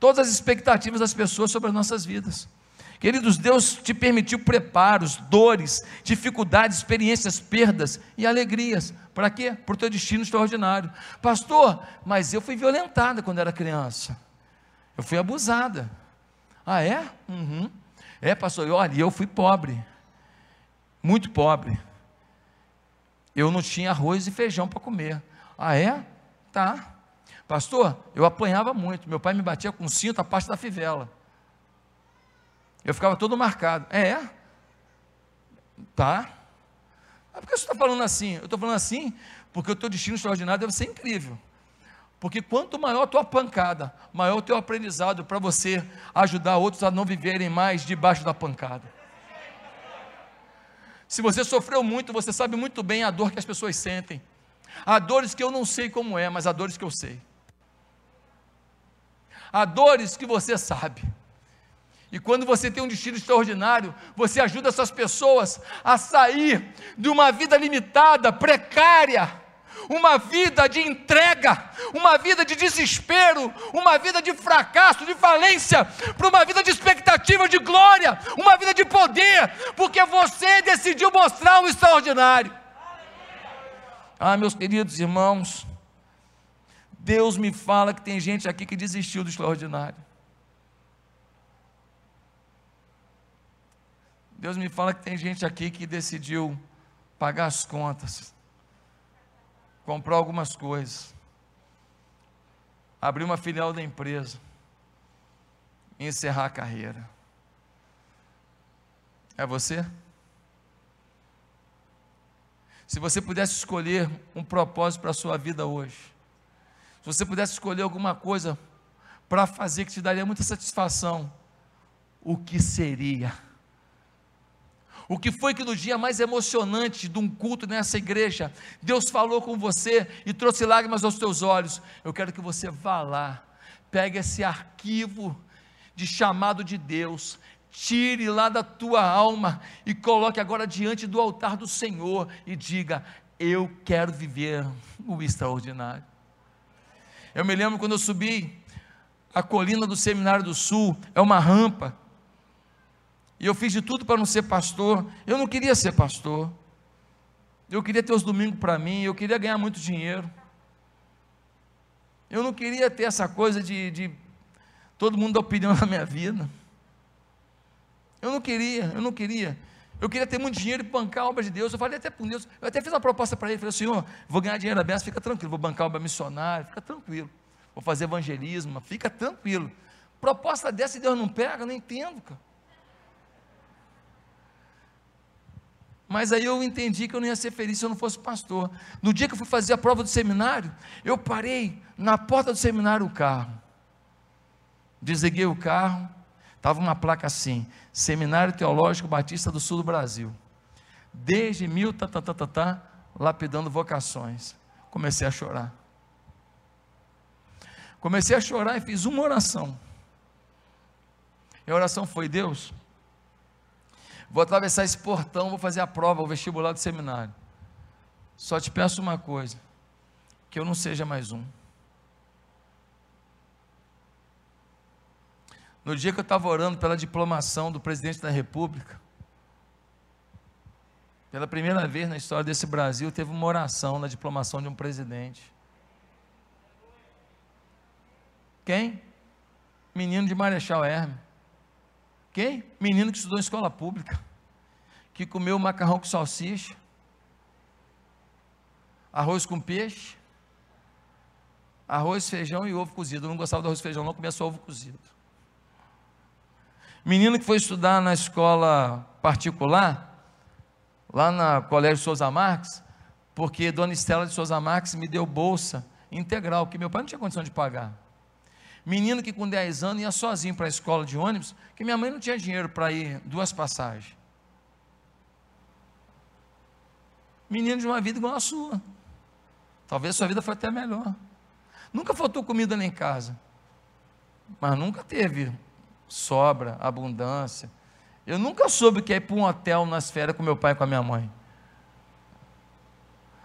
todas as expectativas das pessoas sobre as nossas vidas. Queridos, Deus te permitiu preparos, dores, dificuldades, experiências, perdas e alegrias. Para quê? Para o teu destino extraordinário. Pastor, mas eu fui violentada quando era criança. Eu fui abusada. Ah, é? Uhum. É, pastor, olha, eu fui pobre. Muito pobre. Eu não tinha arroz e feijão para comer. Ah, é? Tá. Pastor, eu apanhava muito. Meu pai me batia com cinto a parte da fivela. Eu ficava todo marcado. É? Tá. Mas por que você está falando assim? Eu estou falando assim porque o teu destino extraordinário deve ser incrível. Porque quanto maior a tua pancada, maior o teu aprendizado para você ajudar outros a não viverem mais debaixo da pancada. Se você sofreu muito, você sabe muito bem a dor que as pessoas sentem. Há dores que eu não sei como é, mas há dores que eu sei. Há dores que você sabe. E quando você tem um destino extraordinário, você ajuda essas pessoas a sair de uma vida limitada, precária, uma vida de entrega, uma vida de desespero, uma vida de fracasso, de falência, para uma vida de expectativa de glória, uma vida de poder, porque você decidiu mostrar o extraordinário. Ah, meus queridos irmãos, Deus me fala que tem gente aqui que desistiu do extraordinário. Deus me fala que tem gente aqui que decidiu pagar as contas, comprar algumas coisas, abrir uma filial da empresa e encerrar a carreira. É você? Se você pudesse escolher um propósito para a sua vida hoje, se você pudesse escolher alguma coisa para fazer que te daria muita satisfação, o que seria? O que foi que no dia mais emocionante de um culto nessa igreja, Deus falou com você e trouxe lágrimas aos teus olhos? Eu quero que você vá lá, pegue esse arquivo de chamado de Deus, tire lá da tua alma e coloque agora diante do altar do Senhor e diga: Eu quero viver o extraordinário. Eu me lembro quando eu subi a colina do Seminário do Sul, é uma rampa e eu fiz de tudo para não ser pastor. Eu não queria ser pastor. Eu queria ter os domingos para mim. Eu queria ganhar muito dinheiro. Eu não queria ter essa coisa de, de todo mundo dar opinião [LAUGHS] na minha vida. Eu não queria, eu não queria. Eu queria ter muito dinheiro e bancar a obra de Deus. Eu falei até para Deus, eu até fiz uma proposta para ele. Falei, Senhor, vou ganhar dinheiro aberto, fica tranquilo. Vou bancar a obra missionária, fica tranquilo. Vou fazer evangelismo, fica tranquilo. Proposta dessa e Deus não pega, não entendo, cara. Mas aí eu entendi que eu não ia ser feliz se eu não fosse pastor. No dia que eu fui fazer a prova do seminário, eu parei na porta do seminário o carro. Desliguei o carro, estava uma placa assim: Seminário Teológico Batista do Sul do Brasil. Desde mil, tá, tá, tá, tá, tá, lapidando vocações. Comecei a chorar. Comecei a chorar e fiz uma oração. E a oração foi: Deus, Vou atravessar esse portão, vou fazer a prova, o vestibular do seminário. Só te peço uma coisa: que eu não seja mais um. No dia que eu estava orando pela diplomação do presidente da República, pela primeira vez na história desse Brasil, teve uma oração na diplomação de um presidente. Quem? Menino de Marechal Hermes. Quem? Menino que estudou em escola pública, que comeu macarrão com salsicha, arroz com peixe, arroz, feijão e ovo cozido. Eu não gostava do arroz e feijão, não comia só ovo cozido. Menino que foi estudar na escola particular, lá na Colégio Souza Marques, porque Dona Estela de Souza Marques me deu bolsa integral, que meu pai não tinha condição de pagar. Menino que com 10 anos ia sozinho para a escola de ônibus, que minha mãe não tinha dinheiro para ir duas passagens. Menino de uma vida igual a sua. Talvez sua vida foi até melhor. Nunca faltou comida nem casa. Mas nunca teve sobra, abundância. Eu nunca soube que é ir para um hotel nas férias com meu pai e com a minha mãe.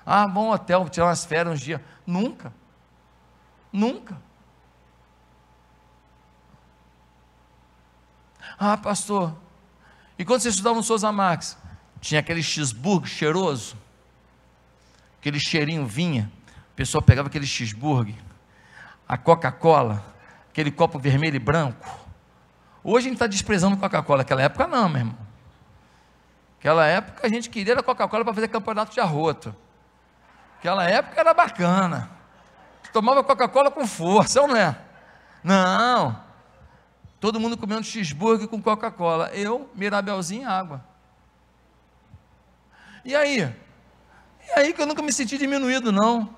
Ah, bom hotel, tirar umas férias uns dias. Nunca. Nunca. Ah, pastor, e quando você estudava no Souza Max, tinha aquele cheeseburger cheiroso, aquele cheirinho vinha, a pessoa pegava aquele cheeseburger, a Coca-Cola, aquele copo vermelho e branco. Hoje a gente está desprezando Coca-Cola, naquela época não, meu irmão. Naquela época a gente queria a Coca-Cola para fazer campeonato de arroto. Naquela época era bacana. Tomava Coca-Cola com força, não é? Não. Todo mundo comendo cheeseburger com Coca-Cola. Eu, Mirabelzinho, água. E aí? E aí que eu nunca me senti diminuído, não.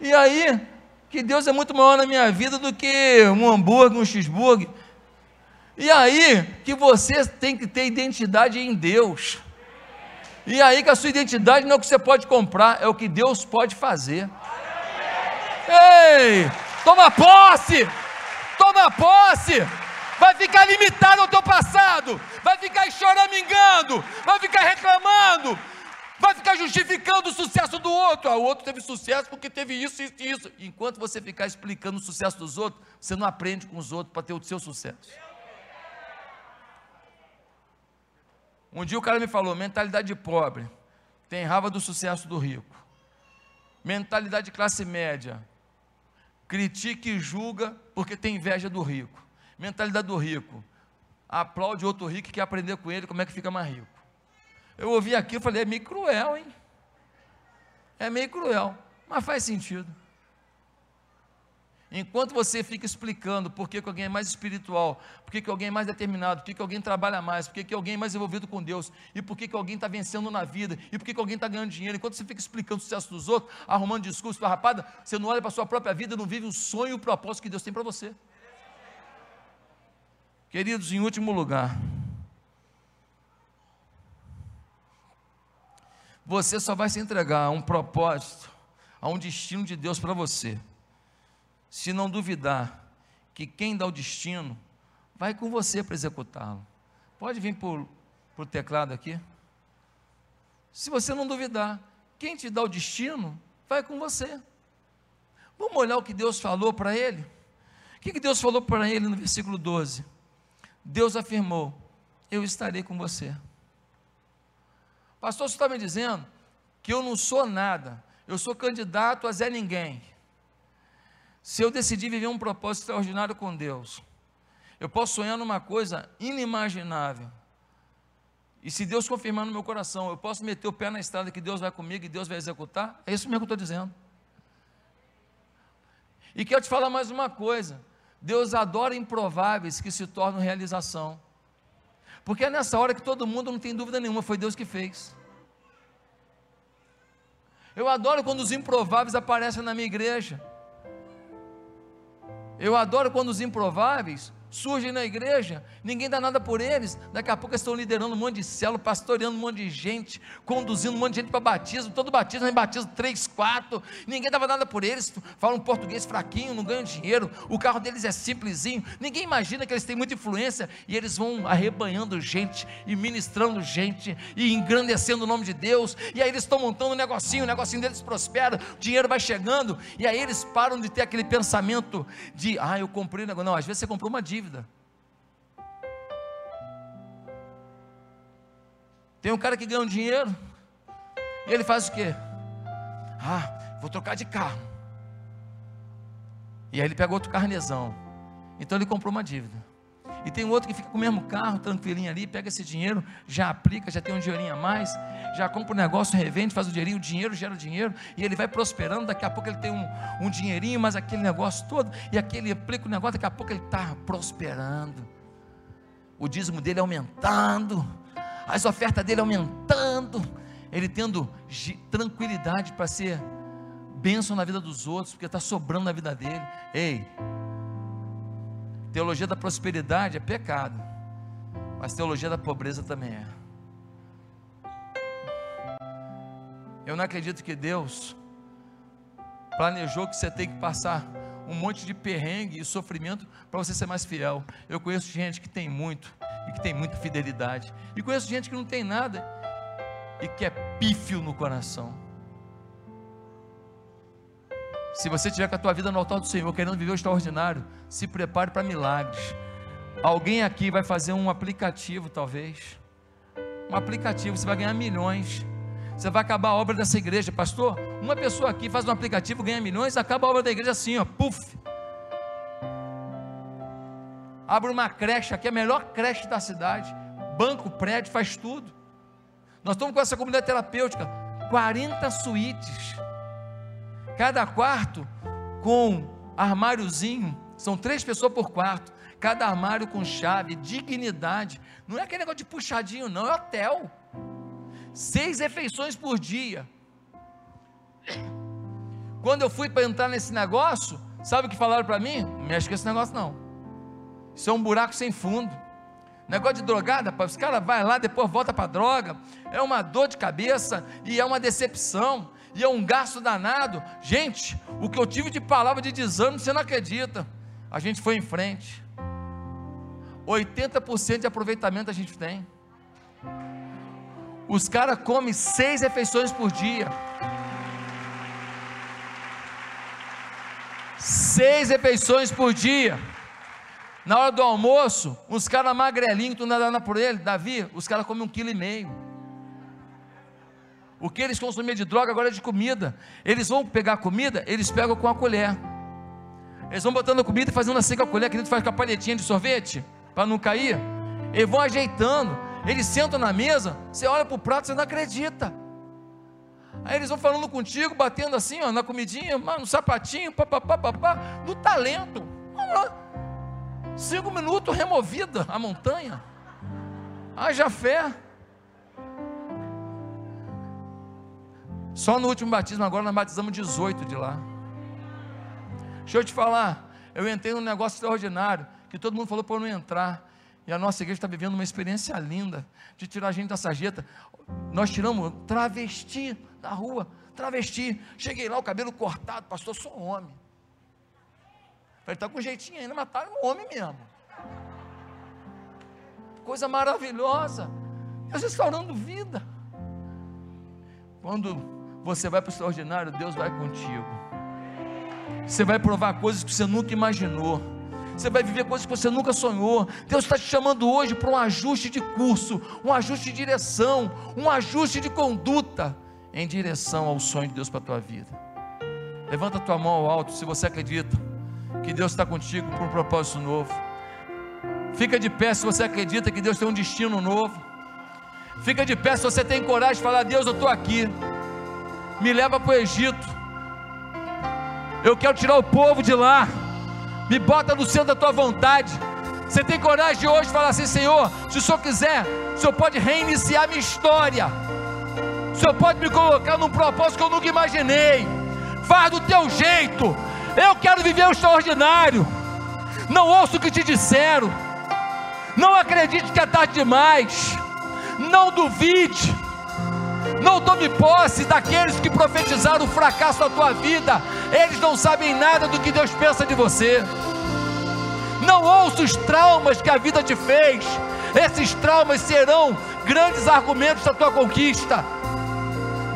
E aí que Deus é muito maior na minha vida do que um hambúrguer, um cheeseburger. E aí que você tem que ter identidade em Deus. E aí que a sua identidade não é o que você pode comprar, é o que Deus pode fazer. Ei, toma posse! Toma posse. Vai ficar limitado ao teu passado, vai ficar choramingando, vai ficar reclamando, vai ficar justificando o sucesso do outro. Ah, o outro teve sucesso porque teve isso, isso e isso. Enquanto você ficar explicando o sucesso dos outros, você não aprende com os outros para ter o seu sucesso. Um dia o cara me falou: mentalidade de pobre, tem raiva do sucesso do rico. Mentalidade de classe média, critica e julga porque tem inveja do rico. Mentalidade do rico, aplaude outro rico e quer aprender com ele como é que fica mais rico. Eu ouvi aqui e falei: é meio cruel, hein? É meio cruel, mas faz sentido. Enquanto você fica explicando por que, que alguém é mais espiritual, por que, que alguém é mais determinado, por que, que alguém trabalha mais, por que, que alguém é mais envolvido com Deus, e por que, que alguém está vencendo na vida, e por que, que alguém está ganhando dinheiro, enquanto você fica explicando o sucesso dos outros, arrumando discurso farrapada, você não olha para a sua própria vida, não vive o sonho e o propósito que Deus tem para você. Queridos, em último lugar, você só vai se entregar a um propósito, a um destino de Deus para você se não duvidar que quem dá o destino vai com você para executá-lo. Pode vir por, por teclado aqui. Se você não duvidar, quem te dá o destino vai com você. Vamos olhar o que Deus falou para ele? O que, que Deus falou para ele no versículo 12? Deus afirmou: Eu estarei com você. Pastor, você está me dizendo que eu não sou nada, eu sou candidato a Zé Ninguém. Se eu decidir viver um propósito extraordinário com Deus, eu posso sonhar numa coisa inimaginável. E se Deus confirmar no meu coração, eu posso meter o pé na estrada que Deus vai comigo e Deus vai executar? É isso mesmo que eu estou dizendo. E quero te falar mais uma coisa: Deus adora improváveis que se tornam realização. Porque é nessa hora que todo mundo não tem dúvida nenhuma, foi Deus que fez. Eu adoro quando os improváveis aparecem na minha igreja. Eu adoro quando os improváveis surgem na igreja, ninguém dá nada por eles, daqui a pouco estão liderando um monte de célula, pastoreando um monte de gente, conduzindo um monte de gente para batismo, todo batismo é batismo três, quatro, ninguém dava nada por eles, falam português fraquinho, não ganham dinheiro, o carro deles é simplesinho, ninguém imagina que eles têm muita influência, e eles vão arrebanhando gente, e ministrando gente, e engrandecendo o nome de Deus, e aí eles estão montando um negocinho, o negocinho deles prospera, o dinheiro vai chegando, e aí eles param de ter aquele pensamento de, ah, eu comprei negócio, não, às vezes você comprou uma dívida, dívida. Tem um cara que ganha um dinheiro e ele faz o quê? Ah, vou trocar de carro. E aí ele pega outro carnezão. Então ele comprou uma dívida. E tem outro que fica com o mesmo carro, tranquilinho ali, pega esse dinheiro, já aplica, já tem um dinheirinho a mais, já compra o um negócio, revende, faz o dinheirinho, o dinheiro gera dinheiro, e ele vai prosperando, daqui a pouco ele tem um, um dinheirinho, mas aquele negócio todo, e aquele aplica o negócio, daqui a pouco ele está prosperando. O dízimo dele aumentando, as ofertas dele aumentando, ele tendo tranquilidade para ser bênção na vida dos outros, porque está sobrando na vida dele. Ei, Teologia da prosperidade é pecado, mas teologia da pobreza também é. Eu não acredito que Deus planejou que você tem que passar um monte de perrengue e sofrimento para você ser mais fiel. Eu conheço gente que tem muito e que tem muita fidelidade, e conheço gente que não tem nada e que é pífio no coração. Se você tiver com a tua vida no altar do Senhor, querendo viver o extraordinário, se prepare para milagres. Alguém aqui vai fazer um aplicativo, talvez. Um aplicativo, você vai ganhar milhões. Você vai acabar a obra dessa igreja, pastor. Uma pessoa aqui faz um aplicativo, ganha milhões, acaba a obra da igreja assim, ó, puf. Abre uma creche aqui, a melhor creche da cidade. Banco, prédio, faz tudo. Nós estamos com essa comunidade terapêutica, 40 suítes Cada quarto com armáriozinho, são três pessoas por quarto, cada armário com chave, dignidade. Não é aquele negócio de puxadinho, não, é hotel. Seis refeições por dia. Quando eu fui para entrar nesse negócio, sabe o que falaram para mim? Não mexe com esse negócio não. Isso é um buraco sem fundo. Negócio de drogada, os caras vai lá, depois volta para droga. É uma dor de cabeça e é uma decepção e é um gasto danado. Gente, o que eu tive de palavra de desânimo, você não acredita. A gente foi em frente. 80% de aproveitamento a gente tem. Os caras comem seis refeições por dia. Seis refeições por dia. Na hora do almoço, uns caras magrelinhos, tu nada por ele, Davi, os caras comem um quilo e meio. O que eles consumiam de droga agora é de comida. Eles vão pegar comida, eles pegam com a colher. Eles vão botando a comida e fazendo assim com a colher, que a gente faz com a palhetinha de sorvete, para não cair. Eles vão ajeitando. Eles sentam na mesa, você olha para o prato, você não acredita. Aí eles vão falando contigo, batendo assim, ó, na comidinha, no sapatinho, papapá, papá, no talento. Cinco minutos removida a montanha. Haja fé. Só no último batismo, agora nós batizamos 18 de lá. Deixa eu te falar, eu entrei num negócio extraordinário, que todo mundo falou para eu não entrar. E a nossa igreja está vivendo uma experiência linda de tirar a gente da sarjeta. Nós tiramos travesti da rua, travesti. Cheguei lá, o cabelo cortado, pastor, sou homem. Falei, está com jeitinho ainda, mas está um homem mesmo. Coisa maravilhosa. Deus restaurando vida. Quando você vai para o extraordinário, Deus vai contigo. Você vai provar coisas que você nunca imaginou. Você vai viver coisas que você nunca sonhou. Deus está te chamando hoje para um ajuste de curso, um ajuste de direção, um ajuste de conduta em direção ao sonho de Deus para a tua vida. Levanta a tua mão ao alto se você acredita que Deus está contigo por um propósito novo. Fica de pé se você acredita que Deus tem um destino novo. Fica de pé se você tem coragem de falar: Deus, eu estou aqui. Me leva para o Egito. Eu quero tirar o povo de lá. Me bota no centro da tua vontade. Você tem coragem de hoje falar assim: Senhor, se o Senhor quiser, o Senhor pode reiniciar minha história. O Senhor pode me colocar num propósito que eu nunca imaginei. Faz do teu jeito. Eu quero viver o extraordinário. Não ouço o que te disseram. Não acredite que é tarde demais. Não duvide. Não tome posse daqueles que profetizaram o fracasso da tua vida. Eles não sabem nada do que Deus pensa de você. Não ouça os traumas que a vida te fez. Esses traumas serão grandes argumentos da tua conquista.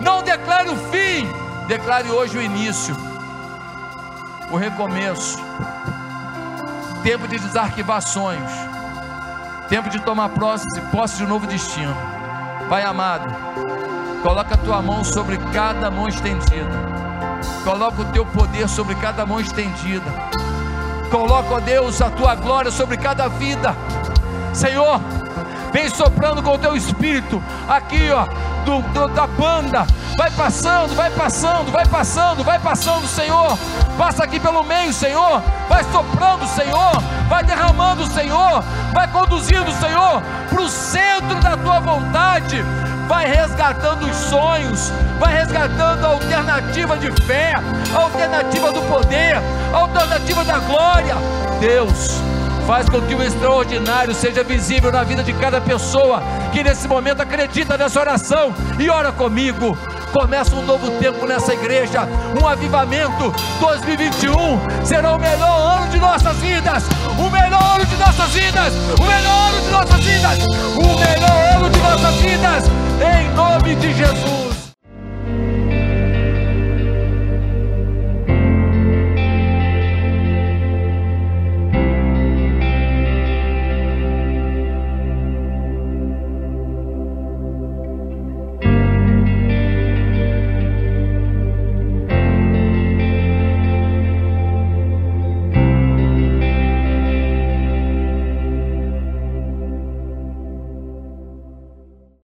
Não declare o fim, declare hoje o início, o recomeço. Tempo de desarquivar sonhos, tempo de tomar posse, posse de um novo destino. Pai amado, coloca a tua mão sobre cada mão estendida, coloca o teu poder sobre cada mão estendida, coloca, ó Deus, a tua glória sobre cada vida, Senhor. Vem soprando com o teu espírito aqui, ó, do, do, da banda. Vai passando, vai passando, vai passando, vai passando, Senhor. Passa aqui pelo meio, Senhor. Vai soprando, Senhor. Vai derramando, Senhor. Vai conduzindo, Senhor, para o centro da tua vontade. Vai resgatando os sonhos, vai resgatando a alternativa de fé, a alternativa do poder, a alternativa da glória. Deus, Faz com que o extraordinário seja visível na vida de cada pessoa que nesse momento acredita nessa oração e ora comigo. Começa um novo tempo nessa igreja, um avivamento. 2021 será o melhor ano de nossas vidas, o melhor ano de nossas vidas, o melhor ano de nossas vidas, o melhor ano de nossas vidas, em nome de Jesus.